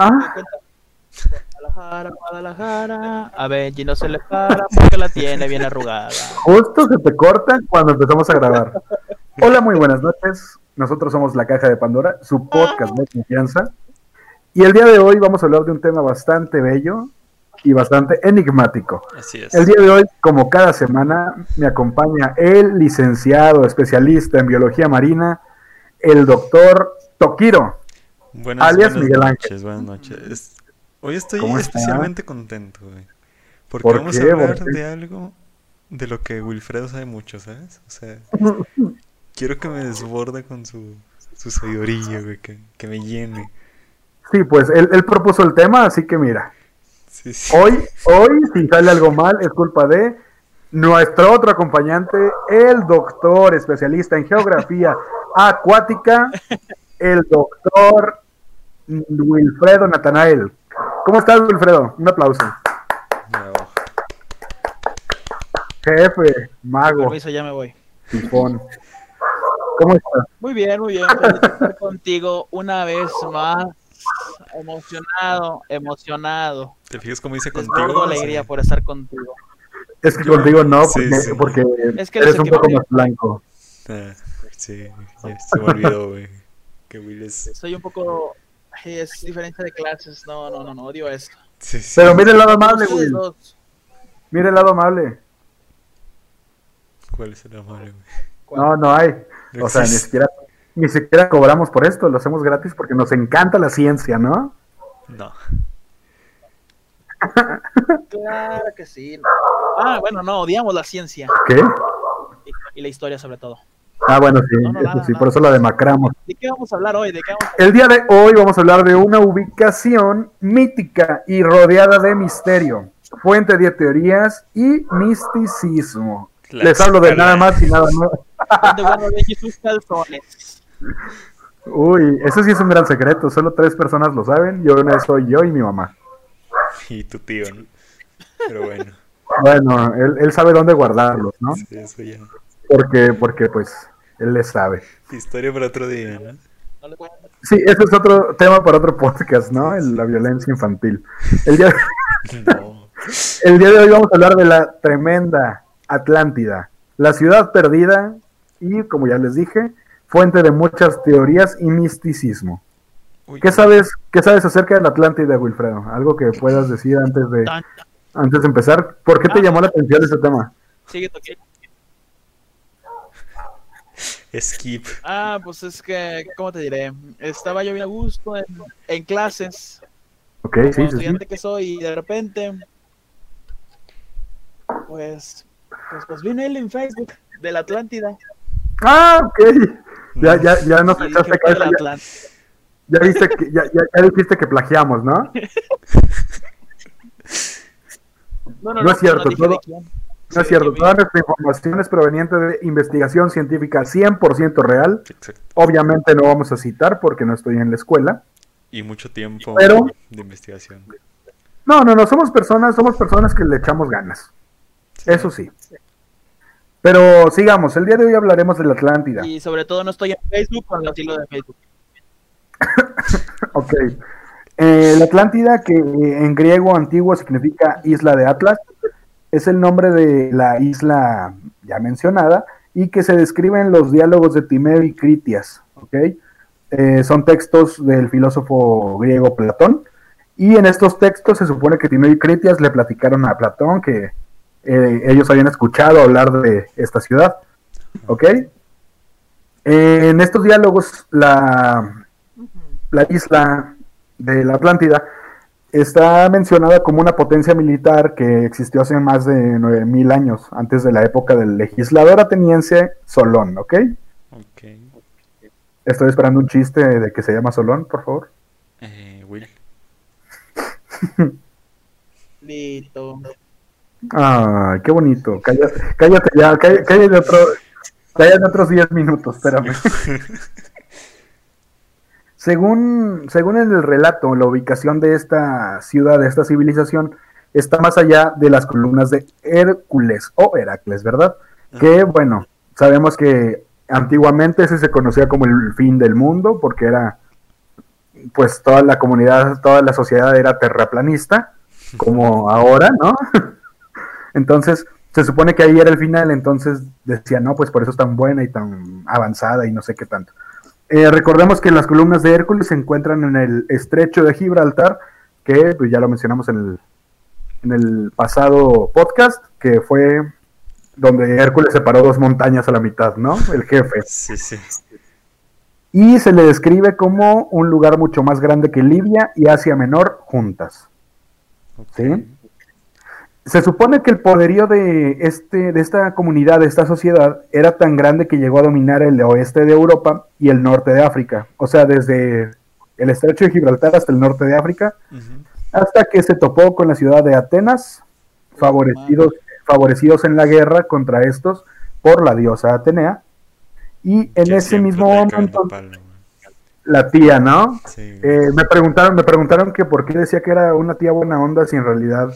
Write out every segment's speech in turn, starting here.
Ah, Guadalajara, Guadalajara. A Benji no se le para porque la tiene bien arrugada. justo se te cortan cuando empezamos a grabar. Hola, muy buenas noches. Nosotros somos La Caja de Pandora, su podcast de confianza. Y el día de hoy vamos a hablar de un tema bastante bello y bastante enigmático. Así es. El día de hoy, como cada semana, me acompaña el licenciado especialista en biología marina, el doctor Tokiro. Buenas, alias buenas Miguel noches, buenas noches. Es- Hoy estoy especialmente contento, güey. Porque ¿Por vamos qué? a hablar de algo de lo que Wilfredo sabe mucho, ¿sabes? O sea, quiero que me desborde con su, su sabiduría, güey, que, que me llene. Sí, pues él, él propuso el tema, así que mira, Sí, sí. hoy, hoy, si sale algo mal, es culpa de nuestro otro acompañante, el doctor especialista en geografía acuática, el doctor Wilfredo Natanael. ¿Cómo estás, Wilfredo? Un aplauso. Bravo. Jefe, mago, Permiso, ya me voy. tifón. ¿Cómo estás? Muy bien, muy bien. Estar contigo una vez más. Emocionado, emocionado. ¿Te fijas cómo dice contigo? alegría Sí. por estar contigo. Es que Yo- contigo no, porque, sí. porque Es que eres un poco más blanco. Ah, sí, ya se me olvidó, güey. Que Will es... Soy un poco. Es diferencia de clases. No, no, no, no, odio esto. Sí, sí. Pero mire el lado amable, Will. Mire el lado amable. ¿Cuál es el amable, güey? ¿cuál? No, no hay. No O sea, ni siquiera, ni siquiera cobramos por esto, lo hacemos gratis porque nos encanta la ciencia, ¿no? No. Claro que sí. Ah, bueno, no, odiamos la ciencia ¿Qué? y, y la historia sobre todo. Ah, bueno, sí, No, no, eso nada, sí, nada. por eso la demacramos. ¿De qué vamos a hablar hoy? ¿De qué vamos a El día de hoy vamos a hablar de una ubicación mítica y rodeada de misterio, fuente de teorías y misticismo. La Les hablo de nada más y nada más. ¿Dónde guarda Benji sus calzones? Uy, eso sí es un gran secreto, solo tres personas lo saben, y una soy yo y mi mamá. Y tu tío, ¿no? Pero bueno, Bueno, él, él sabe dónde guardarlos, ¿no? sí, eso ya. Porque, porque pues, él le sabe. Historia para otro día, ¿no? Sí, ese es otro tema para otro podcast, ¿no? El- la violencia infantil. El día, No. el día de hoy vamos a hablar de la tremenda Atlántida, la ciudad perdida y, como ya les dije, fuente de muchas teorías y misticismo. Uy, ¿Qué sabes, qué sabes acerca de la Atlántida, Wilfredo? Algo que puedas decir antes de, Tan- antes de empezar. ¿Por qué te Ah. llamó la atención ese tema? Sigue. Skip. Ah, pues es que, ¿cómo te diré? Estaba yo bien a gusto en, en clases, Ok, como sí, estudiante que soy, y de repente, pues, pues, pues vino él en Facebook de la Atlántida. Ah, ok. Ya, ya, ya nos Y dije, echaste "¿Cuál es cabeza, la ya, Atlántida?". ya viste que, ya, ya, ya dijiste que plagiamos, ¿no? No, No es cierto, dije de todo- quién. No es cierto, toda nuestra información es proveniente de investigación científica 100% real. Exacto. Obviamente no vamos a citar porque no estoy en la escuela. Y mucho tiempo Pero- de investigación. No, no, no, somos personas, somos personas que le echamos ganas. Eso sí. Pero sigamos, el día de hoy hablaremos de la Atlántida. Y sobre todo no estoy en Facebook con el estilo de Facebook. Ok. Eh, la Atlántida, que en griego antiguo significa isla de Atlas, es el nombre de la isla ya mencionada y que se describe en los diálogos de Timeo y Critias. ¿ok? Eh, son textos del filósofo griego Platón. Y en estos textos se supone que Timeo y Critias le platicaron a Platón que eh, ellos habían escuchado hablar de esta ciudad. Eh, en estos diálogos, la, la isla de la Atlántida está mencionada como una potencia militar que existió hace más de 9000 años, antes de la época del legislador ateniense Solón, ¿ok? Ok. Estoy esperando un chiste de que se llama Solón, por favor. Eh, Will. Listo. Ay, qué bonito. Cállate, cállate ya, cállate, cállate otro, cállate otros 10 minutos, espérame. Según, según el relato, la ubicación de esta ciudad, de esta civilización, está más allá de las columnas de Hércules o Heracles, ¿verdad? Que, bueno, sabemos que antiguamente ese se conocía como el fin del mundo, porque era pues toda la comunidad, toda la sociedad era terraplanista, como ahora, ¿no? entonces, se supone que ahí era el final, entonces decía, no, pues por eso es tan buena y tan avanzada y no sé qué tanto. Eh, recordemos que las columnas de Hércules se encuentran en el estrecho de Gibraltar, que pues ya lo mencionamos en el, en el pasado podcast, que fue donde Hércules separó dos montañas a la mitad, ¿no? El jefe. Sí, sí. Y se le describe como un lugar mucho más grande que Libia y Asia Menor juntas. ¿Sí? Se supone que el poderío de, este, de esta comunidad, de esta sociedad, era tan grande que llegó a dominar el oeste de Europa y el norte de África. O sea, desde el estrecho de Gibraltar hasta el norte de África, hasta que se topó con la ciudad de Atenas, favorecidos, favorecidos en la guerra contra estos por la diosa Atenea. Y en ese mismo momento, palo, la tía, ¿no? Sí. Eh, me preguntaron, me preguntaron que por qué decía que era una tía buena onda si en realidad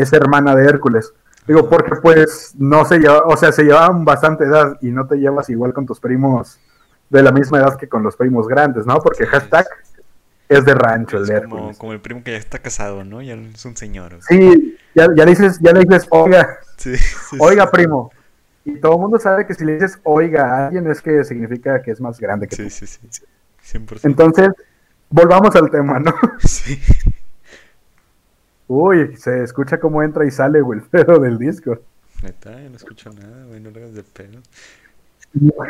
es hermana de Hércules. Digo, porque pues no se lleva, o sea, se llevaban bastante edad y no te llevas igual con tus primos de la misma edad que con los primos grandes, ¿no? Porque Sí, hashtag es de rancho el Es Hércules. como el primo que ya está casado, ¿no? Ya es un señor. Sí, ya, ya le dices, ya le dices, oiga, Sí, sí, oiga, sí. primo. Y todo el mundo sabe que si le dices oiga a alguien es que significa que es más grande que Sí, tú. sí, sí. 100%. Entonces, volvamos al tema, ¿no? Sí. Uy, se escucha cómo entra y sale, güey, el pedo del disco. Neta, yo no escucho nada, güey. No le hagas de pedo.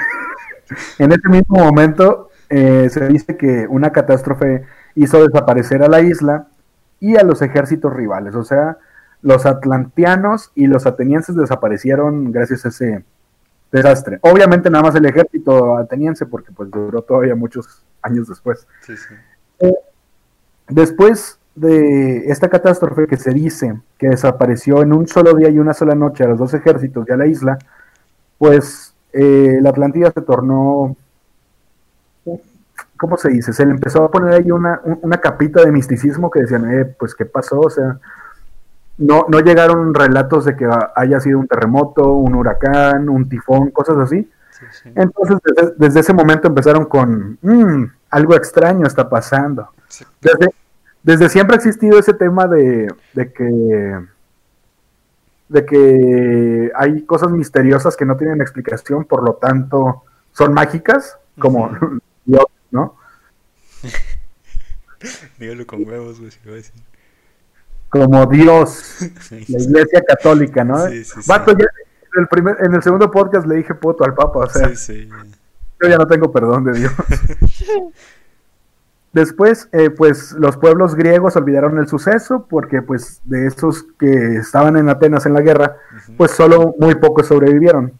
En ese mismo momento eh, se dice que una catástrofe hizo desaparecer a la isla y a los ejércitos rivales. O sea, los atlanteanos y los atenienses desaparecieron gracias a ese desastre. Obviamente nada más el ejército ateniense porque pues duró todavía muchos años después. Sí, sí. Después de esta catástrofe que se dice que desapareció en un solo día y una sola noche a los dos ejércitos y a la isla, pues eh, la Atlántida se tornó, ¿cómo se dice? Se le empezó a poner ahí una, un- una capita de misticismo que decían, eh, pues qué pasó, o sea, no, no llegaron relatos de que haya sido un terremoto, un huracán, un tifón, cosas así. Sí, sí. Entonces, desde, desde ese momento empezaron con, "Mm, algo extraño está pasando. Desde, desde siempre ha existido ese tema de, de que de que hay cosas misteriosas que no tienen explicación, por lo tanto son mágicas, como. Dios, ¿no? Dígalo con huevos, güey, si a decir. Como Dios, la iglesia católica, ¿no? Sí, sí, sí. Vato, ya en el, primer, en el segundo podcast le dije puto al Papa, o sea, Sí, sí. yo ya no tengo perdón de Dios. Después, eh, pues los pueblos griegos olvidaron el suceso porque pues de esos que estaban en Atenas en la guerra, pues solo muy pocos sobrevivieron.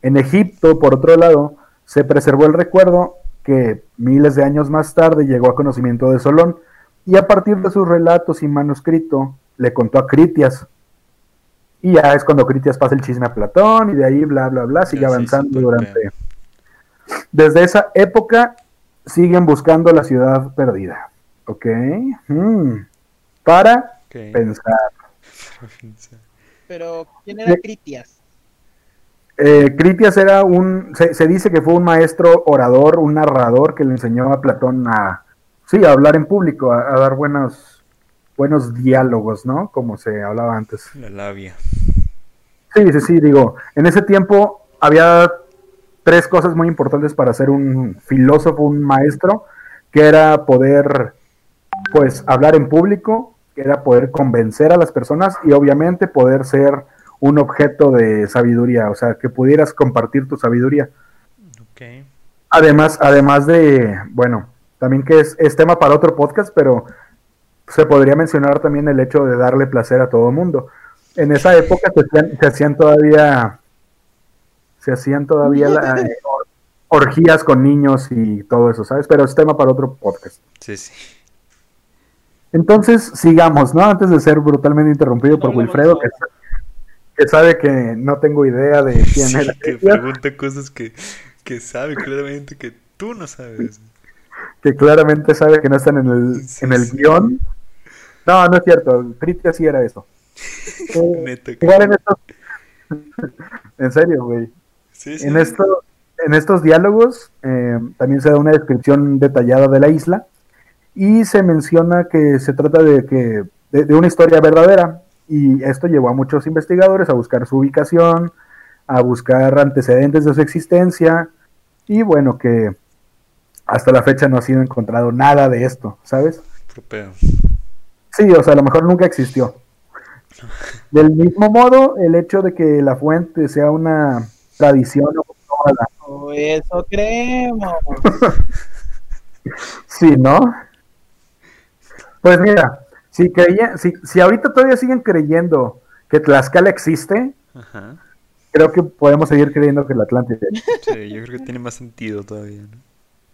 En Egipto, por otro lado, se preservó el recuerdo que miles de años más tarde llegó a conocimiento de Solón y a partir de sus relatos y manuscrito le contó a Critias. Y ya es cuando Critias pasa el chisme a Platón y de ahí bla bla bla sigue sí, avanzando durante... bien. Desde esa época siguen buscando la ciudad perdida. ¿Ok? Hmm. Para pensar. Pero, ¿quién era Critias? Eh, Critias era un, se, se dice que fue un maestro orador, un narrador que le enseñó a Platón a, sí, a hablar en público, a, a dar buenos, buenos diálogos, ¿no? Como se hablaba antes. La labia. Sí, sí, sí, digo, en ese tiempo había tres cosas muy importantes para ser un filósofo, un maestro, que era poder, pues, hablar en público, que era poder convencer a las personas y obviamente poder ser un objeto de sabiduría, o sea, que pudieras compartir tu sabiduría. Ok. Además, además de, bueno, también que es, es tema para otro podcast, pero se podría mencionar también el hecho de darle placer a todo mundo. En esa época se hacían, se hacían todavía, se hacían todavía la- eh, or- orgías con niños y todo eso, ¿sabes? Pero es tema para otro podcast. Sí, sí. Entonces, sigamos, ¿no? Antes de ser brutalmente interrumpido por No Wilfredo, que, que sabe que no tengo idea de quién Sí, era. que pregunta cosas que, que sabe claramente que tú no sabes. que claramente sabe que no están en el, Sí, en el sí. guion. No, no es cierto. Critia sí era eso. Eh, en esto. en serio, güey. Sí, sí. En esto, en estos diálogos eh, también se da una descripción detallada de la isla y se menciona que se trata de, que, de, una historia verdadera y esto llevó a muchos investigadores a buscar su ubicación, a buscar antecedentes de su existencia y bueno, que hasta la fecha no ha sido encontrado nada de esto, ¿sabes? Sí, o sea, a lo mejor nunca existió. Del mismo modo, el hecho de que la fuente sea una tradición o eso creemos. sí, ¿no? Pues mira, si, creía, si, si ahorita todavía siguen creyendo que Tlaxcala existe, creo que podemos seguir creyendo que la Atlántida. Sí, yo creo que tiene más sentido todavía. ¿no?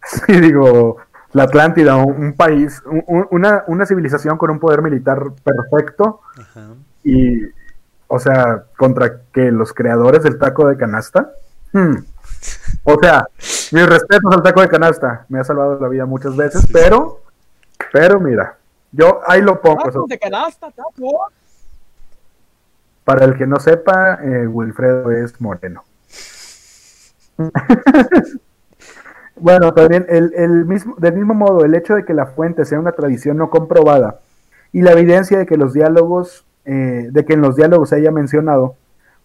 Sí, digo, la Atlántida, un, país, una, una, civilización con un poder militar perfecto y, o sea, contra que los creadores del taco de canasta. Hmm. O sea, mis respetos al taco de canasta, me ha salvado la vida muchas veces, pero, pero mira, yo ahí lo pongo. ¿Taco de canasta, taco? Para el que no sepa, eh, Wilfredo es moreno. bueno, también el, el, mismo, del mismo modo, el hecho de que la fuente sea una tradición no comprobada y la evidencia de que los diálogos, eh, de que en los diálogos se haya mencionado,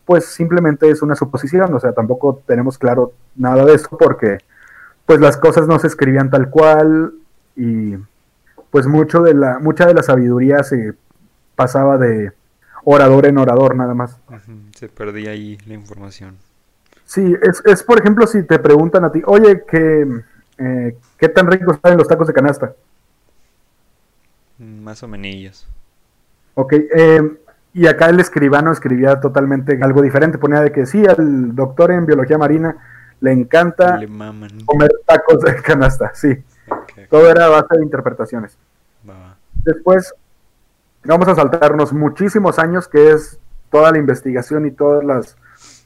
pues simplemente es una suposición, o sea, tampoco tenemos claro nada de eso porque pues las cosas no se escribían tal cual y pues mucho de la, mucha de la sabiduría se pasaba de orador en orador nada más. Se perdía ahí la información. Sí, es, es por ejemplo si te preguntan a ti, oye, ¿qué, eh, ¿qué tan ricos están los tacos de canasta? Mm, más o menos. Ok, eh, y acá el escribano escribía totalmente algo diferente, ponía de que sí, al doctor en biología marina le encanta comer tacos de canasta, sí. Todo era a base de interpretaciones. Después vamos a saltarnos muchísimos años, que es toda la investigación y todas las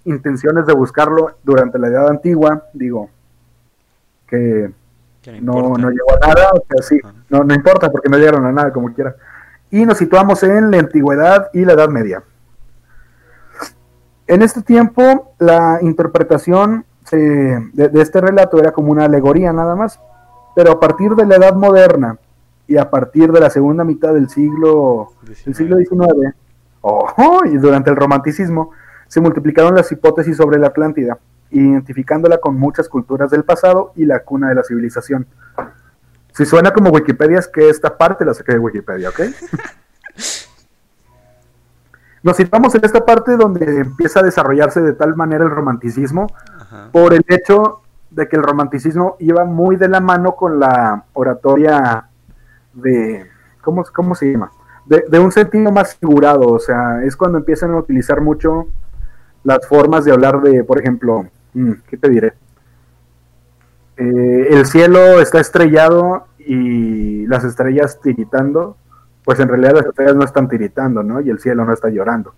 intenciones de buscarlo durante la Edad Antigua, digo, que no, no, llegó a nada, o sea, sí, no, no importa porque no llegaron a nada, como quiera. Y nos situamos en la Antigüedad y la Edad Media. En este tiempo, la interpretación de, de este relato era como una alegoría nada más, pero a partir de la Edad Moderna y a partir de la segunda mitad del siglo, del siglo XIX, y durante el romanticismo, se multiplicaron las hipótesis sobre la Atlántida, identificándola con muchas culturas del pasado y la cuna de la civilización. Si suena como Wikipedia, es que esta parte la saqué de Wikipedia, ¿ok? Nos situamos en esta parte donde empieza a desarrollarse de tal manera el romanticismo por el hecho de que el romanticismo iba muy de la mano con la oratoria de, ¿cómo, cómo se llama? De, un sentido más figurado, o sea, es cuando empiezan a utilizar mucho las formas de hablar de, por ejemplo, mm, ¿qué te diré? Eh, el cielo está estrellado y las estrellas tiritando, pues en realidad las estrellas no están tiritando, ¿no? Y el cielo no está llorando.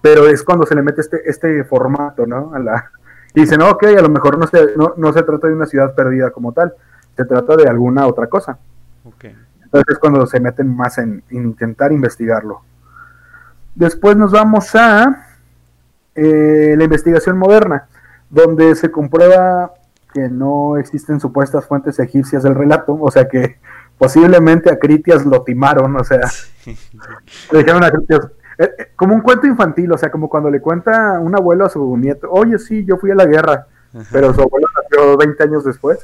Pero es cuando se le mete este, este formato, ¿no? A la, y dicen, ok, a lo mejor no se, no, no se trata de una ciudad perdida como tal, se trata de alguna otra cosa. Entonces es cuando se meten más en, intentar investigarlo. Después nos vamos a eh, la investigación moderna, donde se comprueba que no existen supuestas fuentes egipcias del relato, o sea que posiblemente a Critias lo timaron, o sea, le dijeron a Critias, eh, eh, como un cuento infantil, o sea, como cuando le cuenta un abuelo a su nieto, oye, sí, yo fui a la guerra, pero su abuelo nació 20 años después.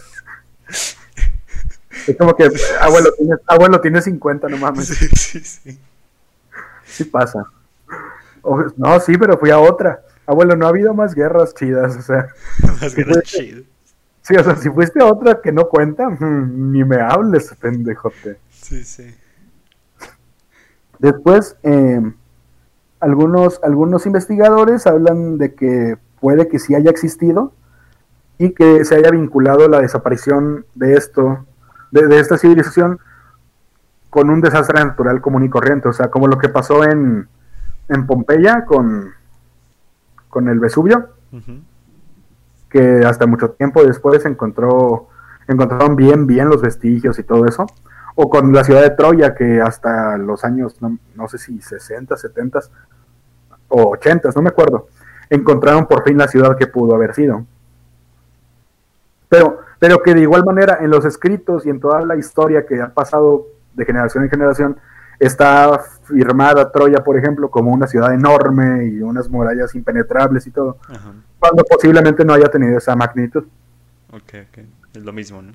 Es como que, abuelo, tienes, abuelo, tiene 50, no mames. Sí, sí, sí. Sí pasa. no, sí, pero fui a otra. Abuelo, no ha habido más guerras chidas, o sea. Más guerras chidas. Sí, o sea, si fuiste a otra que no cuenta, mm, ni me hables, pendejote. Sí, sí. Después, eh, algunos, algunos investigadores hablan de que puede que sí haya existido y que se haya vinculado la desaparición de esto de, esta civilización con un desastre natural común y corriente, o sea, como lo que pasó en, en Pompeya con, con el Vesubio, que hasta mucho tiempo después encontró, encontraron bien, bien los vestigios y todo eso, o con la ciudad de Troya, que hasta los años, no, no sé si 60, 70 o 80, no me acuerdo, encontraron por fin la ciudad que pudo haber sido. Pero, pero que de igual manera en los escritos y en toda la historia que ha pasado de generación en generación, está firmada Troya, por ejemplo, como una ciudad enorme y unas murallas impenetrables y todo, Ajá. cuando posiblemente no haya tenido esa magnitud. Ok, ok. Es lo mismo, ¿no?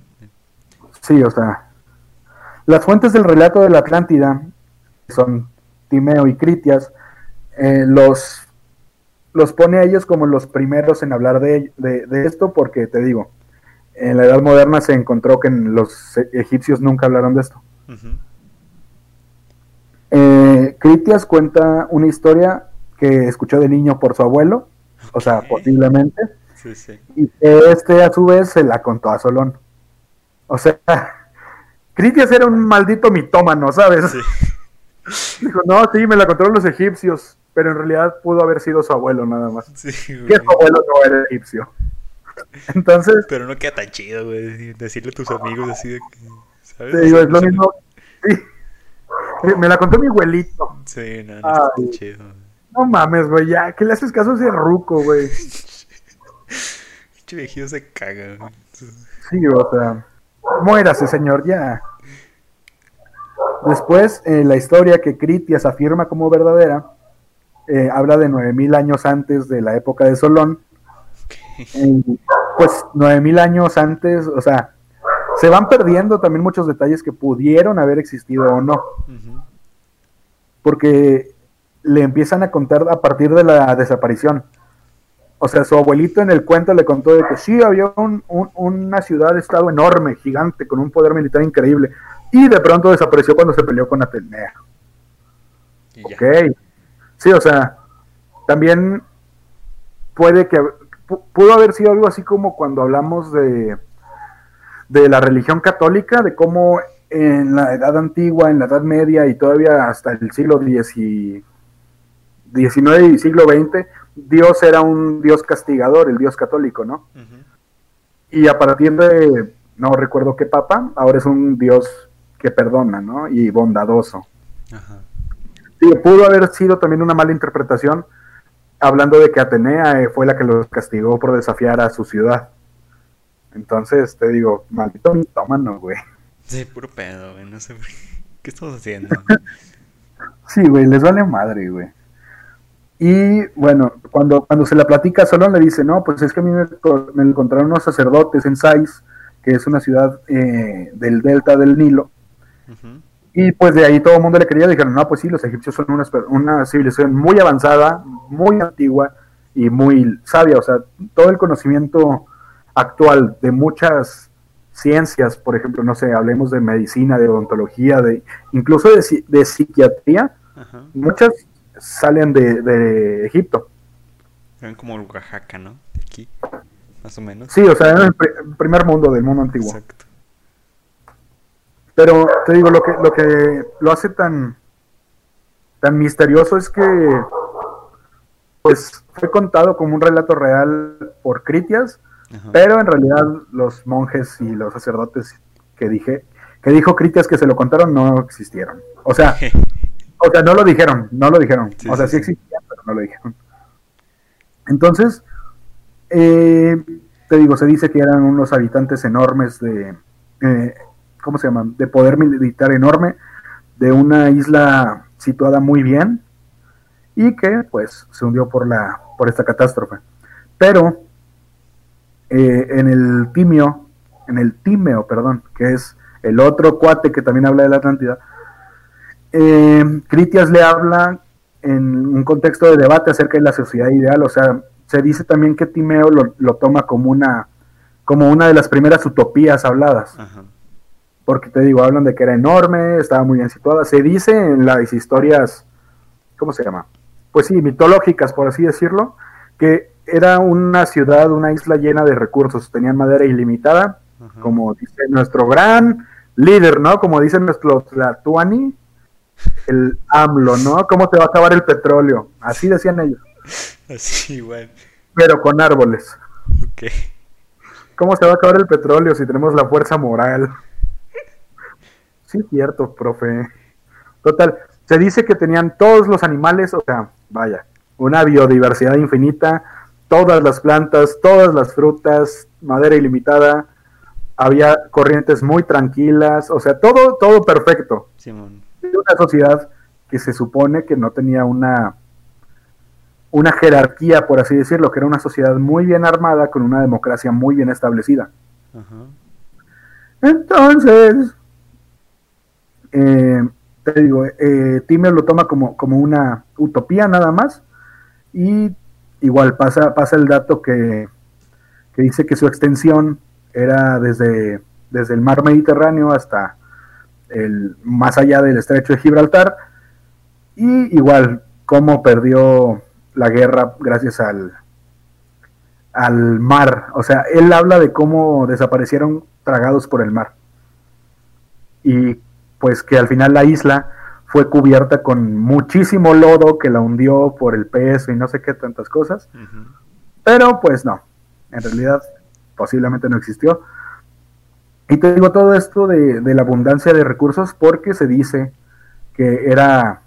Sí, o sea, las fuentes del relato de la Atlántida, que son Timeo y Critias, eh, los, los pone a ellos como los primeros en hablar de, de- de esto, porque te digo, en la Edad Moderna se encontró que los egipcios nunca hablaron de esto. Eh, Critias cuenta una historia que escuchó de niño por su abuelo, o sea, posiblemente, Sí, sí. y este a su vez se la contó a Solón. O sea, Critias era un maldito mitómano, ¿sabes? Sí, Dijo, no, sí, me la contaron los egipcios, pero en realidad pudo haber sido su abuelo nada más. sí, Que su abuelo no era egipcio. Entonces, Pero no queda tan chido, güey. Decirle a tus amigos así de que. ¿Sabes? te digo, es lo mismo. Sí. Eh, Me la contó mi abuelito. Sí, no, no está Ay. chido. No mames, güey, ya, ¿qué le haces caso a ese ruco, güey? Pinche viejito se caga, güey. Sí, o sea, muérase, señor, ya. Después, eh, la historia que Critias afirma como verdadera eh, habla de 9000 años antes de la época de Solón. Eh, pues 9000 años antes, o sea, se van perdiendo también muchos detalles que pudieron haber existido o no, porque le empiezan a contar a partir de la desaparición. O sea, su abuelito en el cuento le contó de que sí, había un- un- una ciudad-estado enorme, gigante, con un poder militar increíble, y de pronto desapareció cuando se peleó con Atenea. Ok. Sí, o sea, también puede que pu- pudo haber sido algo así como cuando hablamos de, de la religión católica, de cómo en la Edad Antigua, en la Edad Media y todavía hasta el siglo XIX y siglo XX, Dios era un Dios castigador, el Dios católico, ¿no? Y a partir de, no recuerdo qué papa, ahora es un Dios que perdona, ¿no? Y bondadoso. Ajá. Sí, pudo haber sido también una mala interpretación, hablando de que Atenea eh, fue la que los castigó por desafiar a su ciudad. Entonces, te digo, maldito mitómano, güey. Sí, puro pedo, güey. No sé qué. ¿Qué estamos haciendo? Sí, güey, les vale madre, güey. Y bueno, cuando, cuando se la platica a Solón le dice, no, pues es que a mí me, co- me encontraron unos sacerdotes en Sais, que es una ciudad eh, del delta del Nilo. Y pues de ahí todo el mundo le creía, dijeron, no, pues sí, los egipcios son una, una civilización muy avanzada, muy antigua y muy sabia, o sea, todo el conocimiento actual de muchas ciencias, por ejemplo, no sé, hablemos de medicina, de odontología, de incluso de, psi- de psiquiatría, Ajá. muchas salen de, de Egipto. Eran como el Oaxaca, ¿no? De aquí. Más o menos. Sí, o sea, era el pri- primer mundo del mundo antiguo. Exacto. Pero te digo, lo que, lo que lo hace tan, tan misterioso es que pues fue contado como un relato real por Critias, Ajá. pero en realidad los monjes y los sacerdotes que dije, que dijo Critias que se lo contaron no existieron. O sea, o sea, no lo dijeron, no lo dijeron. Sí, o sea, sí, sí, sí. existían, pero no lo dijeron. Entonces, eh, te digo, se dice que eran unos habitantes enormes de, eh, ¿cómo se llaman? De poder militar enorme, de una isla situada muy bien y que, pues, se hundió por la, por esta catástrofe. Pero eh, en el Timio, en el Timeo, perdón, que es el otro cuate que también habla de la Atlántida, eh, Critias le habla en un contexto de debate acerca de la sociedad ideal, o sea, se dice también que Timeo lo, lo toma como una, como una de las primeras utopías habladas, Ajá. porque te digo, hablan de que era enorme, estaba muy bien situada, se dice en las historias, ¿cómo se llama? Pues sí, mitológicas, por así decirlo, que era una ciudad, una isla llena de recursos, tenían madera ilimitada, como dice nuestro gran líder, ¿no? Como dice nuestro Tlatuani, el AMLO, ¿no? ¿Cómo se va a acabar el petróleo? Así decían ellos, Así igual. pero con árboles. Ok. ¿Cómo se va a acabar el petróleo si tenemos la fuerza moral? Sí, cierto, profe. Total, se dice que tenían todos los animales, o sea, vaya, una biodiversidad infinita, todas las plantas, todas las frutas, madera ilimitada, había corrientes muy tranquilas, o sea, todo, todo perfecto. Simón. Una sociedad que se supone que no tenía una, una jerarquía, por así decirlo, que era una sociedad muy bien armada, con una democracia muy bien establecida. Ajá. Entonces, eh, te digo, eh, Timmer lo toma como, como una utopía nada más. Y igual pasa, pasa el dato que, que dice que su extensión era desde, desde el mar Mediterráneo hasta el más allá del estrecho de Gibraltar. Y igual, cómo perdió la guerra gracias al, al mar. O sea, él habla de cómo desaparecieron tragados por el mar. Y pues que al final la isla fue cubierta con muchísimo lodo que la hundió por el peso y no sé qué tantas cosas. Pero pues no, en realidad posiblemente no existió. Y te digo todo esto de, de la abundancia de recursos porque se dice que era,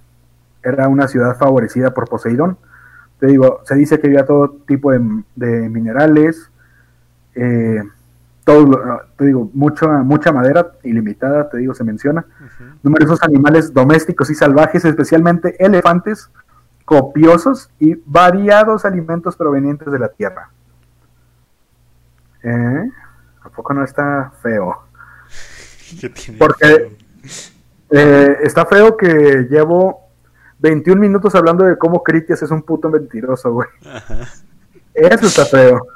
era una ciudad favorecida por Poseidón. Te digo, se dice que había todo tipo de, de minerales, eh, todo, lo- te digo, mucha, mucha madera ilimitada, te digo, se menciona numerosos animales domésticos y salvajes, especialmente elefantes, copiosos y variados alimentos provenientes de la tierra. ¿Eh? ¿A poco no está feo? Porque- Eh, está feo que llevo 21 minutos hablando de cómo Critias es un puto mentiroso, güey. Eso está feo.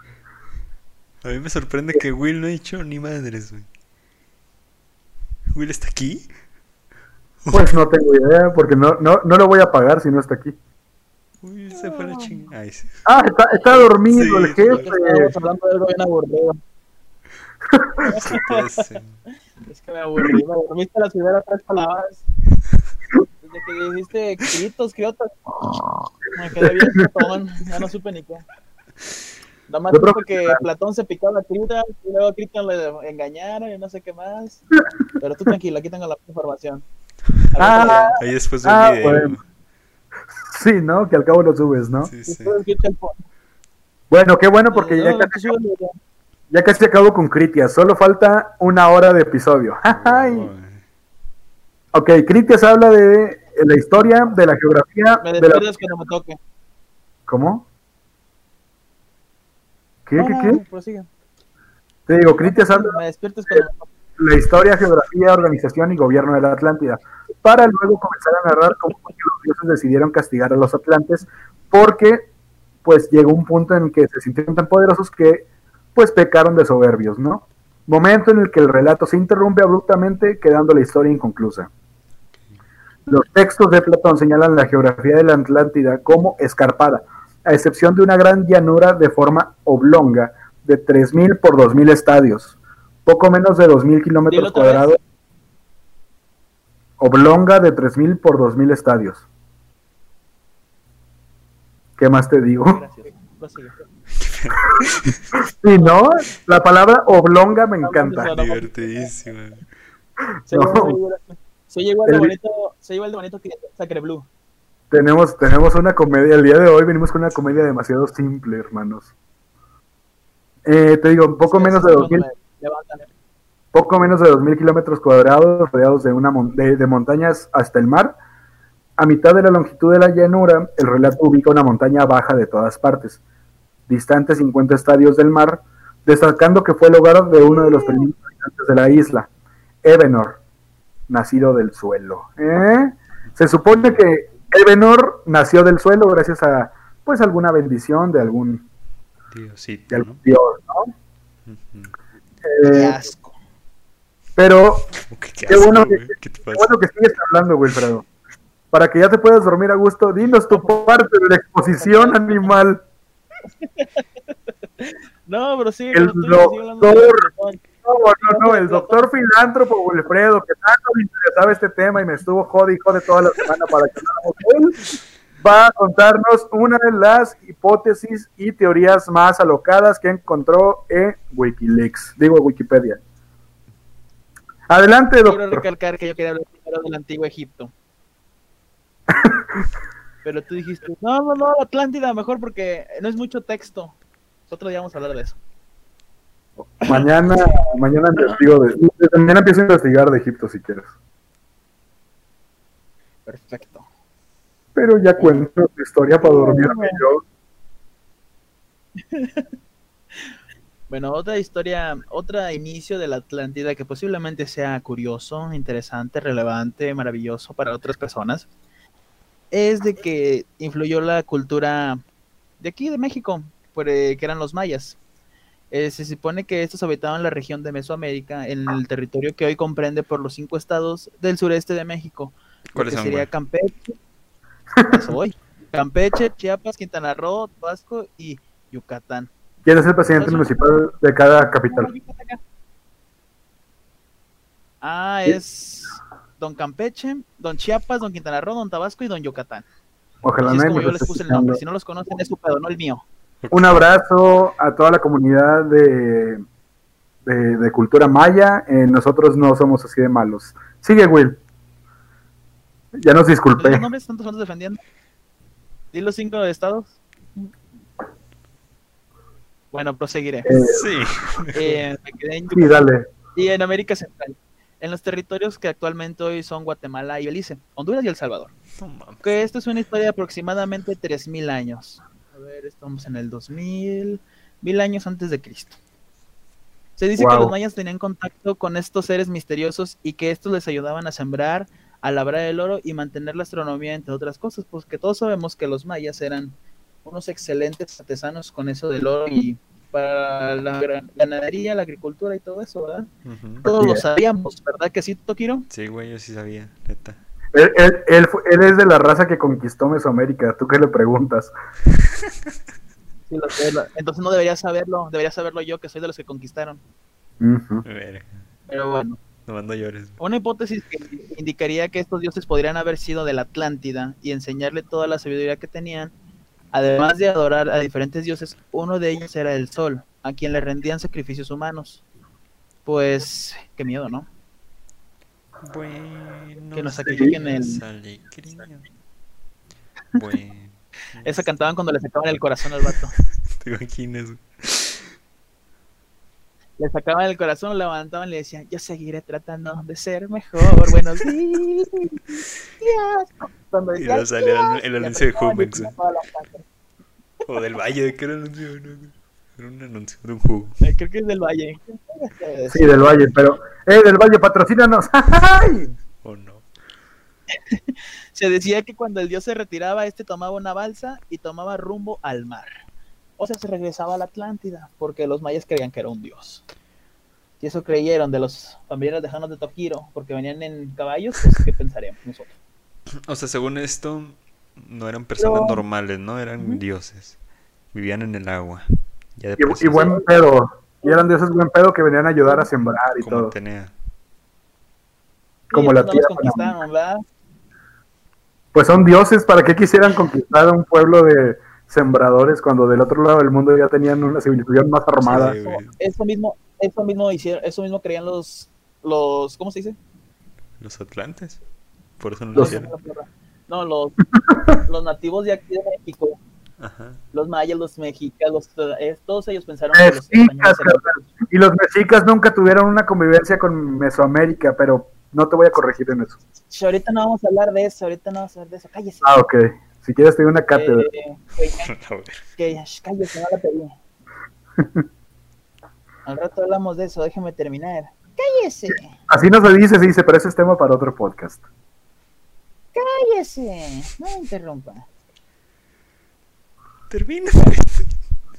A mí me sorprende que Will no ha dicho ni madres, güey. ¿Will está aquí? Pues no tengo idea, porque no, no, no lo voy a pagar si no está aquí. Will se fue a la chingada. Ay, sí. Ah, está, está dormido Sí, el jefe. Hablando de algo bien aburrido. Es que me aburrí, me dormiste las primeras tres palabras. Desde que dijiste gritos, criotas, me quedé bien ya no supe ni qué. Nada más supe que- que Platón se picó a la crita y luego a Cristian le engañaron y no sé qué más. Pero tú tranquilo, aquí tengo la información. Ver, Ah, Ahí después de un Ah, video. bueno. Sí, ¿no? Que al cabo lo subes, ¿no? Sí, sí. Bueno, qué bueno porque No, ya no, casi, ya casi acabo con Critias. Solo falta una hora de episodio. Oh, ok, Critias habla de la historia, de la geografía. Me De la... despiertas cuando me toque. ¿Cómo? ¿Qué, No, qué, no, qué? prosigue. Te digo, Critias habla Me me toque. la historia, geografía, organización y gobierno de la Atlántida, para luego comenzar a narrar cómo los dioses decidieron castigar a los atlantes, porque pues llegó un punto en que se sintieron tan poderosos que pues pecaron de soberbios, ¿no? Momento en el que el relato se interrumpe abruptamente, quedando la historia inconclusa. Los textos de Platón señalan la geografía de la Atlántida como escarpada, a excepción de una gran llanura de forma oblonga de 3.000 por 2.000 estadios, poco menos de 2.000 Dilo kilómetros cuadrados, oblonga de 3.000 por 2.000 estadios. ¿Qué más te digo? Gracias. Sí, ¿no? La palabra oblonga me encanta. Divertidísimo. Se No. se de bonito, se igual de bonito que Sacre Blue. Tenemos, tenemos una comedia, el día de hoy venimos con una comedia demasiado simple, hermanos. Eh, te digo, poco menos de es cuando 2.000 me levantan. poco menos de 2.000 kilómetros cuadrados rodeados de, una mon- de, de montañas hasta el mar. A mitad de la longitud de la llanura, el relato ubica una montaña baja de todas partes, distante 50 estadios del mar, destacando que fue el hogar de uno de los primeros habitantes de la isla, Evenor, nacido del suelo. ¿Eh? Se supone que Evenor nació del suelo gracias a pues alguna bendición de algún, Diosito, de ¿no? algún dios, ¿no? Eh, Qué asco. pero qué Qué asco, bueno que- ¿Qué te Qué pasa? bueno que sigues hablando, Wilfredo. Para que ya te puedas dormir a gusto, dinos tu parte de la exposición animal. No, pero sí. El doctor. No, no, no, el doctor filántropo Wilfredo, que tanto le interesaba este tema y me estuvo jode y jode toda la semana para que habláramos va a contarnos una de las hipótesis y teorías más alocadas que encontró en Wikileaks, digo Wikipedia. Adelante, Quiero doctor. recalcar que yo quería hablar primero del antiguo Egipto. Pero tú dijiste, no, no, no, Atlántida mejor porque no es mucho texto. Otro día vamos a hablar de eso. Mañana, mañana investigo de, desde mañana empiezo a investigar de Egipto si quieres. Perfecto. Pero ya cuento tu historia para dormirme yo. Bueno, otra historia, otro inicio de la Atlántida que posiblemente sea curioso, interesante, relevante, maravilloso para otras personas, es de que influyó la cultura de aquí, de México, eh, que eran los mayas. Eh, se supone que estos habitaban la región de Mesoamérica, en el territorio que hoy comprende por los cinco estados del sureste de México. ¿Cuáles que son, sería? Campeche, voy. Campeche, Chiapas, Quintana Roo, Tabasco y Yucatán. ¿Quién es el presidente municipal de cada capital? Ah, es Don Campeche, Don Chiapas, Don Quintana Roo, Don Tabasco y Don Yucatán. Ojalá Así es como yo les puse el nombre. Si no los conocen, es su pedo, no el mío. Un abrazo a toda la comunidad de, de, de cultura maya. Eh, nosotros no somos así de malos. Sigue, Will. Ya nos ¿Los disculpé. nombres tantos andas defendiendo? ¿Di los cinco estados? Bueno, proseguiré. Eh, Sí. Eh, me quedé en sí, Yucatán dale. y en América Central. En los territorios que actualmente hoy son Guatemala y Belice, Honduras y El Salvador. Que esto es una historia de aproximadamente 3.000 años. A ver, estamos en el 2000, mil años antes de Cristo. Se dice que los mayas tenían contacto con estos seres misteriosos y que estos les ayudaban a sembrar, a labrar el oro y mantener la astronomía, entre otras cosas, pues que todos sabemos que los mayas eran unos excelentes artesanos con eso del oro y para la ganadería, la agricultura y todo eso, ¿verdad? Todos lo sabíamos, ¿verdad que sí, Tokiro? Sí, güey, yo sí sabía, neta. Él, él- él fue- él es de la raza que conquistó Mesoamérica. ¿Tú qué le preguntas? Sí, lo sé, lo- Entonces no debería saberlo, debería saberlo yo, que soy de los que conquistaron. Pero bueno, No mando llores. una hipótesis que indicaría que estos dioses podrían haber sido de la Atlántida y enseñarle toda la sabiduría que tenían. Además de adorar a diferentes dioses, uno de ellos era el sol, a quien le rendían sacrificios humanos. Pues, qué miedo, ¿no? Bueno. Que nos sacrifiquen el-. Bueno. Esa cantaban cuando le sacaban el corazón al vato. ¿Te imaginas? Le sacaban el corazón, lo levantaban y le decían, yo seguiré tratando de ser mejor. Buenos días. Cuando Y decían, luego salía el, anuncio de Jumex. O del Valle, ¿de qué era el anuncio? No, güey. Era un anuncio de un jugo. Eh, Creo que es del Valle. Sí, del Valle, pero. ¡Eh, del Valle, patrocínanos! ¡Ay! ¿O no? Se decía que cuando el dios se retiraba, este tomaba una balsa y tomaba rumbo al mar. O sea, se regresaba a la Atlántida, porque los mayas creían que era un dios. Si eso creyeron de los familiares lejanos de Tokiro, porque venían en caballos, pues ¿qué pensaremos nosotros? O sea, según esto, no eran personas No. normales, ¿no? Eran dioses. Vivían en el agua. Ya de Y, buen pedo. Y eran dioses buen pedo que venían a ayudar a sembrar y como todo. Atenea. Como Sí, la pues, tía no los conquistaron, ¿verdad? Pues son dioses, ¿para qué quisieran conquistar a un pueblo de sembradores cuando del otro lado del mundo ya tenían una civilización más armada? Sí. Eso mismo, eso mismo hicieron, eso mismo creían los, los, ¿cómo se dice? Los atlantes. Por eso no lo hicieron. No, los, los nativos de aquí de México, Ajá. los mayas, los mexicas, los, eh, todos ellos pensaron que los españoles eran. Y los mexicas nunca tuvieron una convivencia con Mesoamérica, pero no te voy a corregir en eso. Ahorita no vamos a hablar de eso, ahorita no vamos a hablar de eso, cállese. Ah, ok. Si quieres te doy una cátedra. Eh, que- cállese, no la pedí. Al rato hablamos de eso, déjeme terminar. Cállese, Así no se dice, se dice, pero ese es tema para otro podcast. cállese, no me interrumpa. Termina.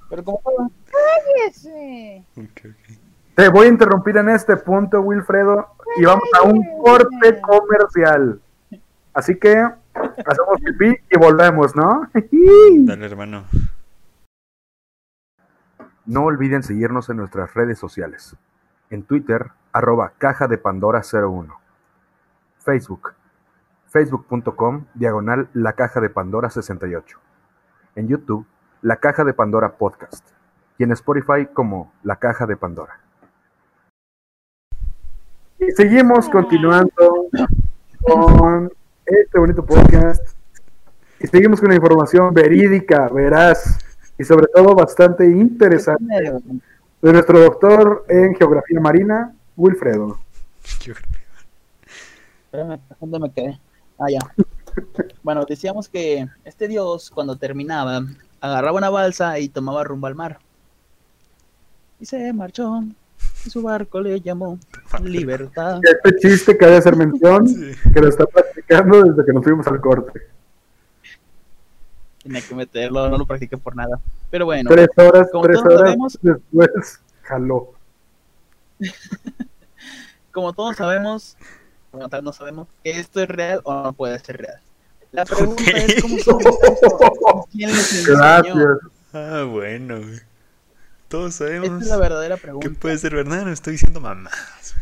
Pero como cállese. Ok, ok. Te voy a interrumpir en este punto, Wilfredo, y vamos a un corte comercial. Así que hacemos pipí y volvemos, ¿no? Dale, hermano. No olviden seguirnos en nuestras redes sociales. En Twitter, arroba caja de Pandora 01. Facebook, facebook.com, diagonal la caja de Pandora 68. En YouTube, la caja de Pandora Podcast. Y en Spotify como la caja de Pandora. Y seguimos continuando con este bonito podcast. Y seguimos con la información verídica, verás, y sobre todo bastante interesante de nuestro doctor en geografía marina, Wilfredo. Espérame, ¿dónde me quedé? Ah, ya. Bueno, decíamos que este dios, cuando terminaba, agarraba una balsa y tomaba rumbo al mar. Y se marchó. Y su barco le llamó Libertad. Este chiste que hay de hacer mención, que lo está practicando desde que nos fuimos al corte. Tenía que meterlo, no lo practiqué por nada. Pero bueno, Tres horas, como tres todos horas sabemos- después jaló. como todos sabemos, como tal no sabemos que esto es real o no puede ser real. La pregunta es cómo son quién les enseñó. Gracias. Ah, bueno, güey. Todos sabemos Esta es la verdadera pregunta. puede ser verdad, no estoy diciendo mamás.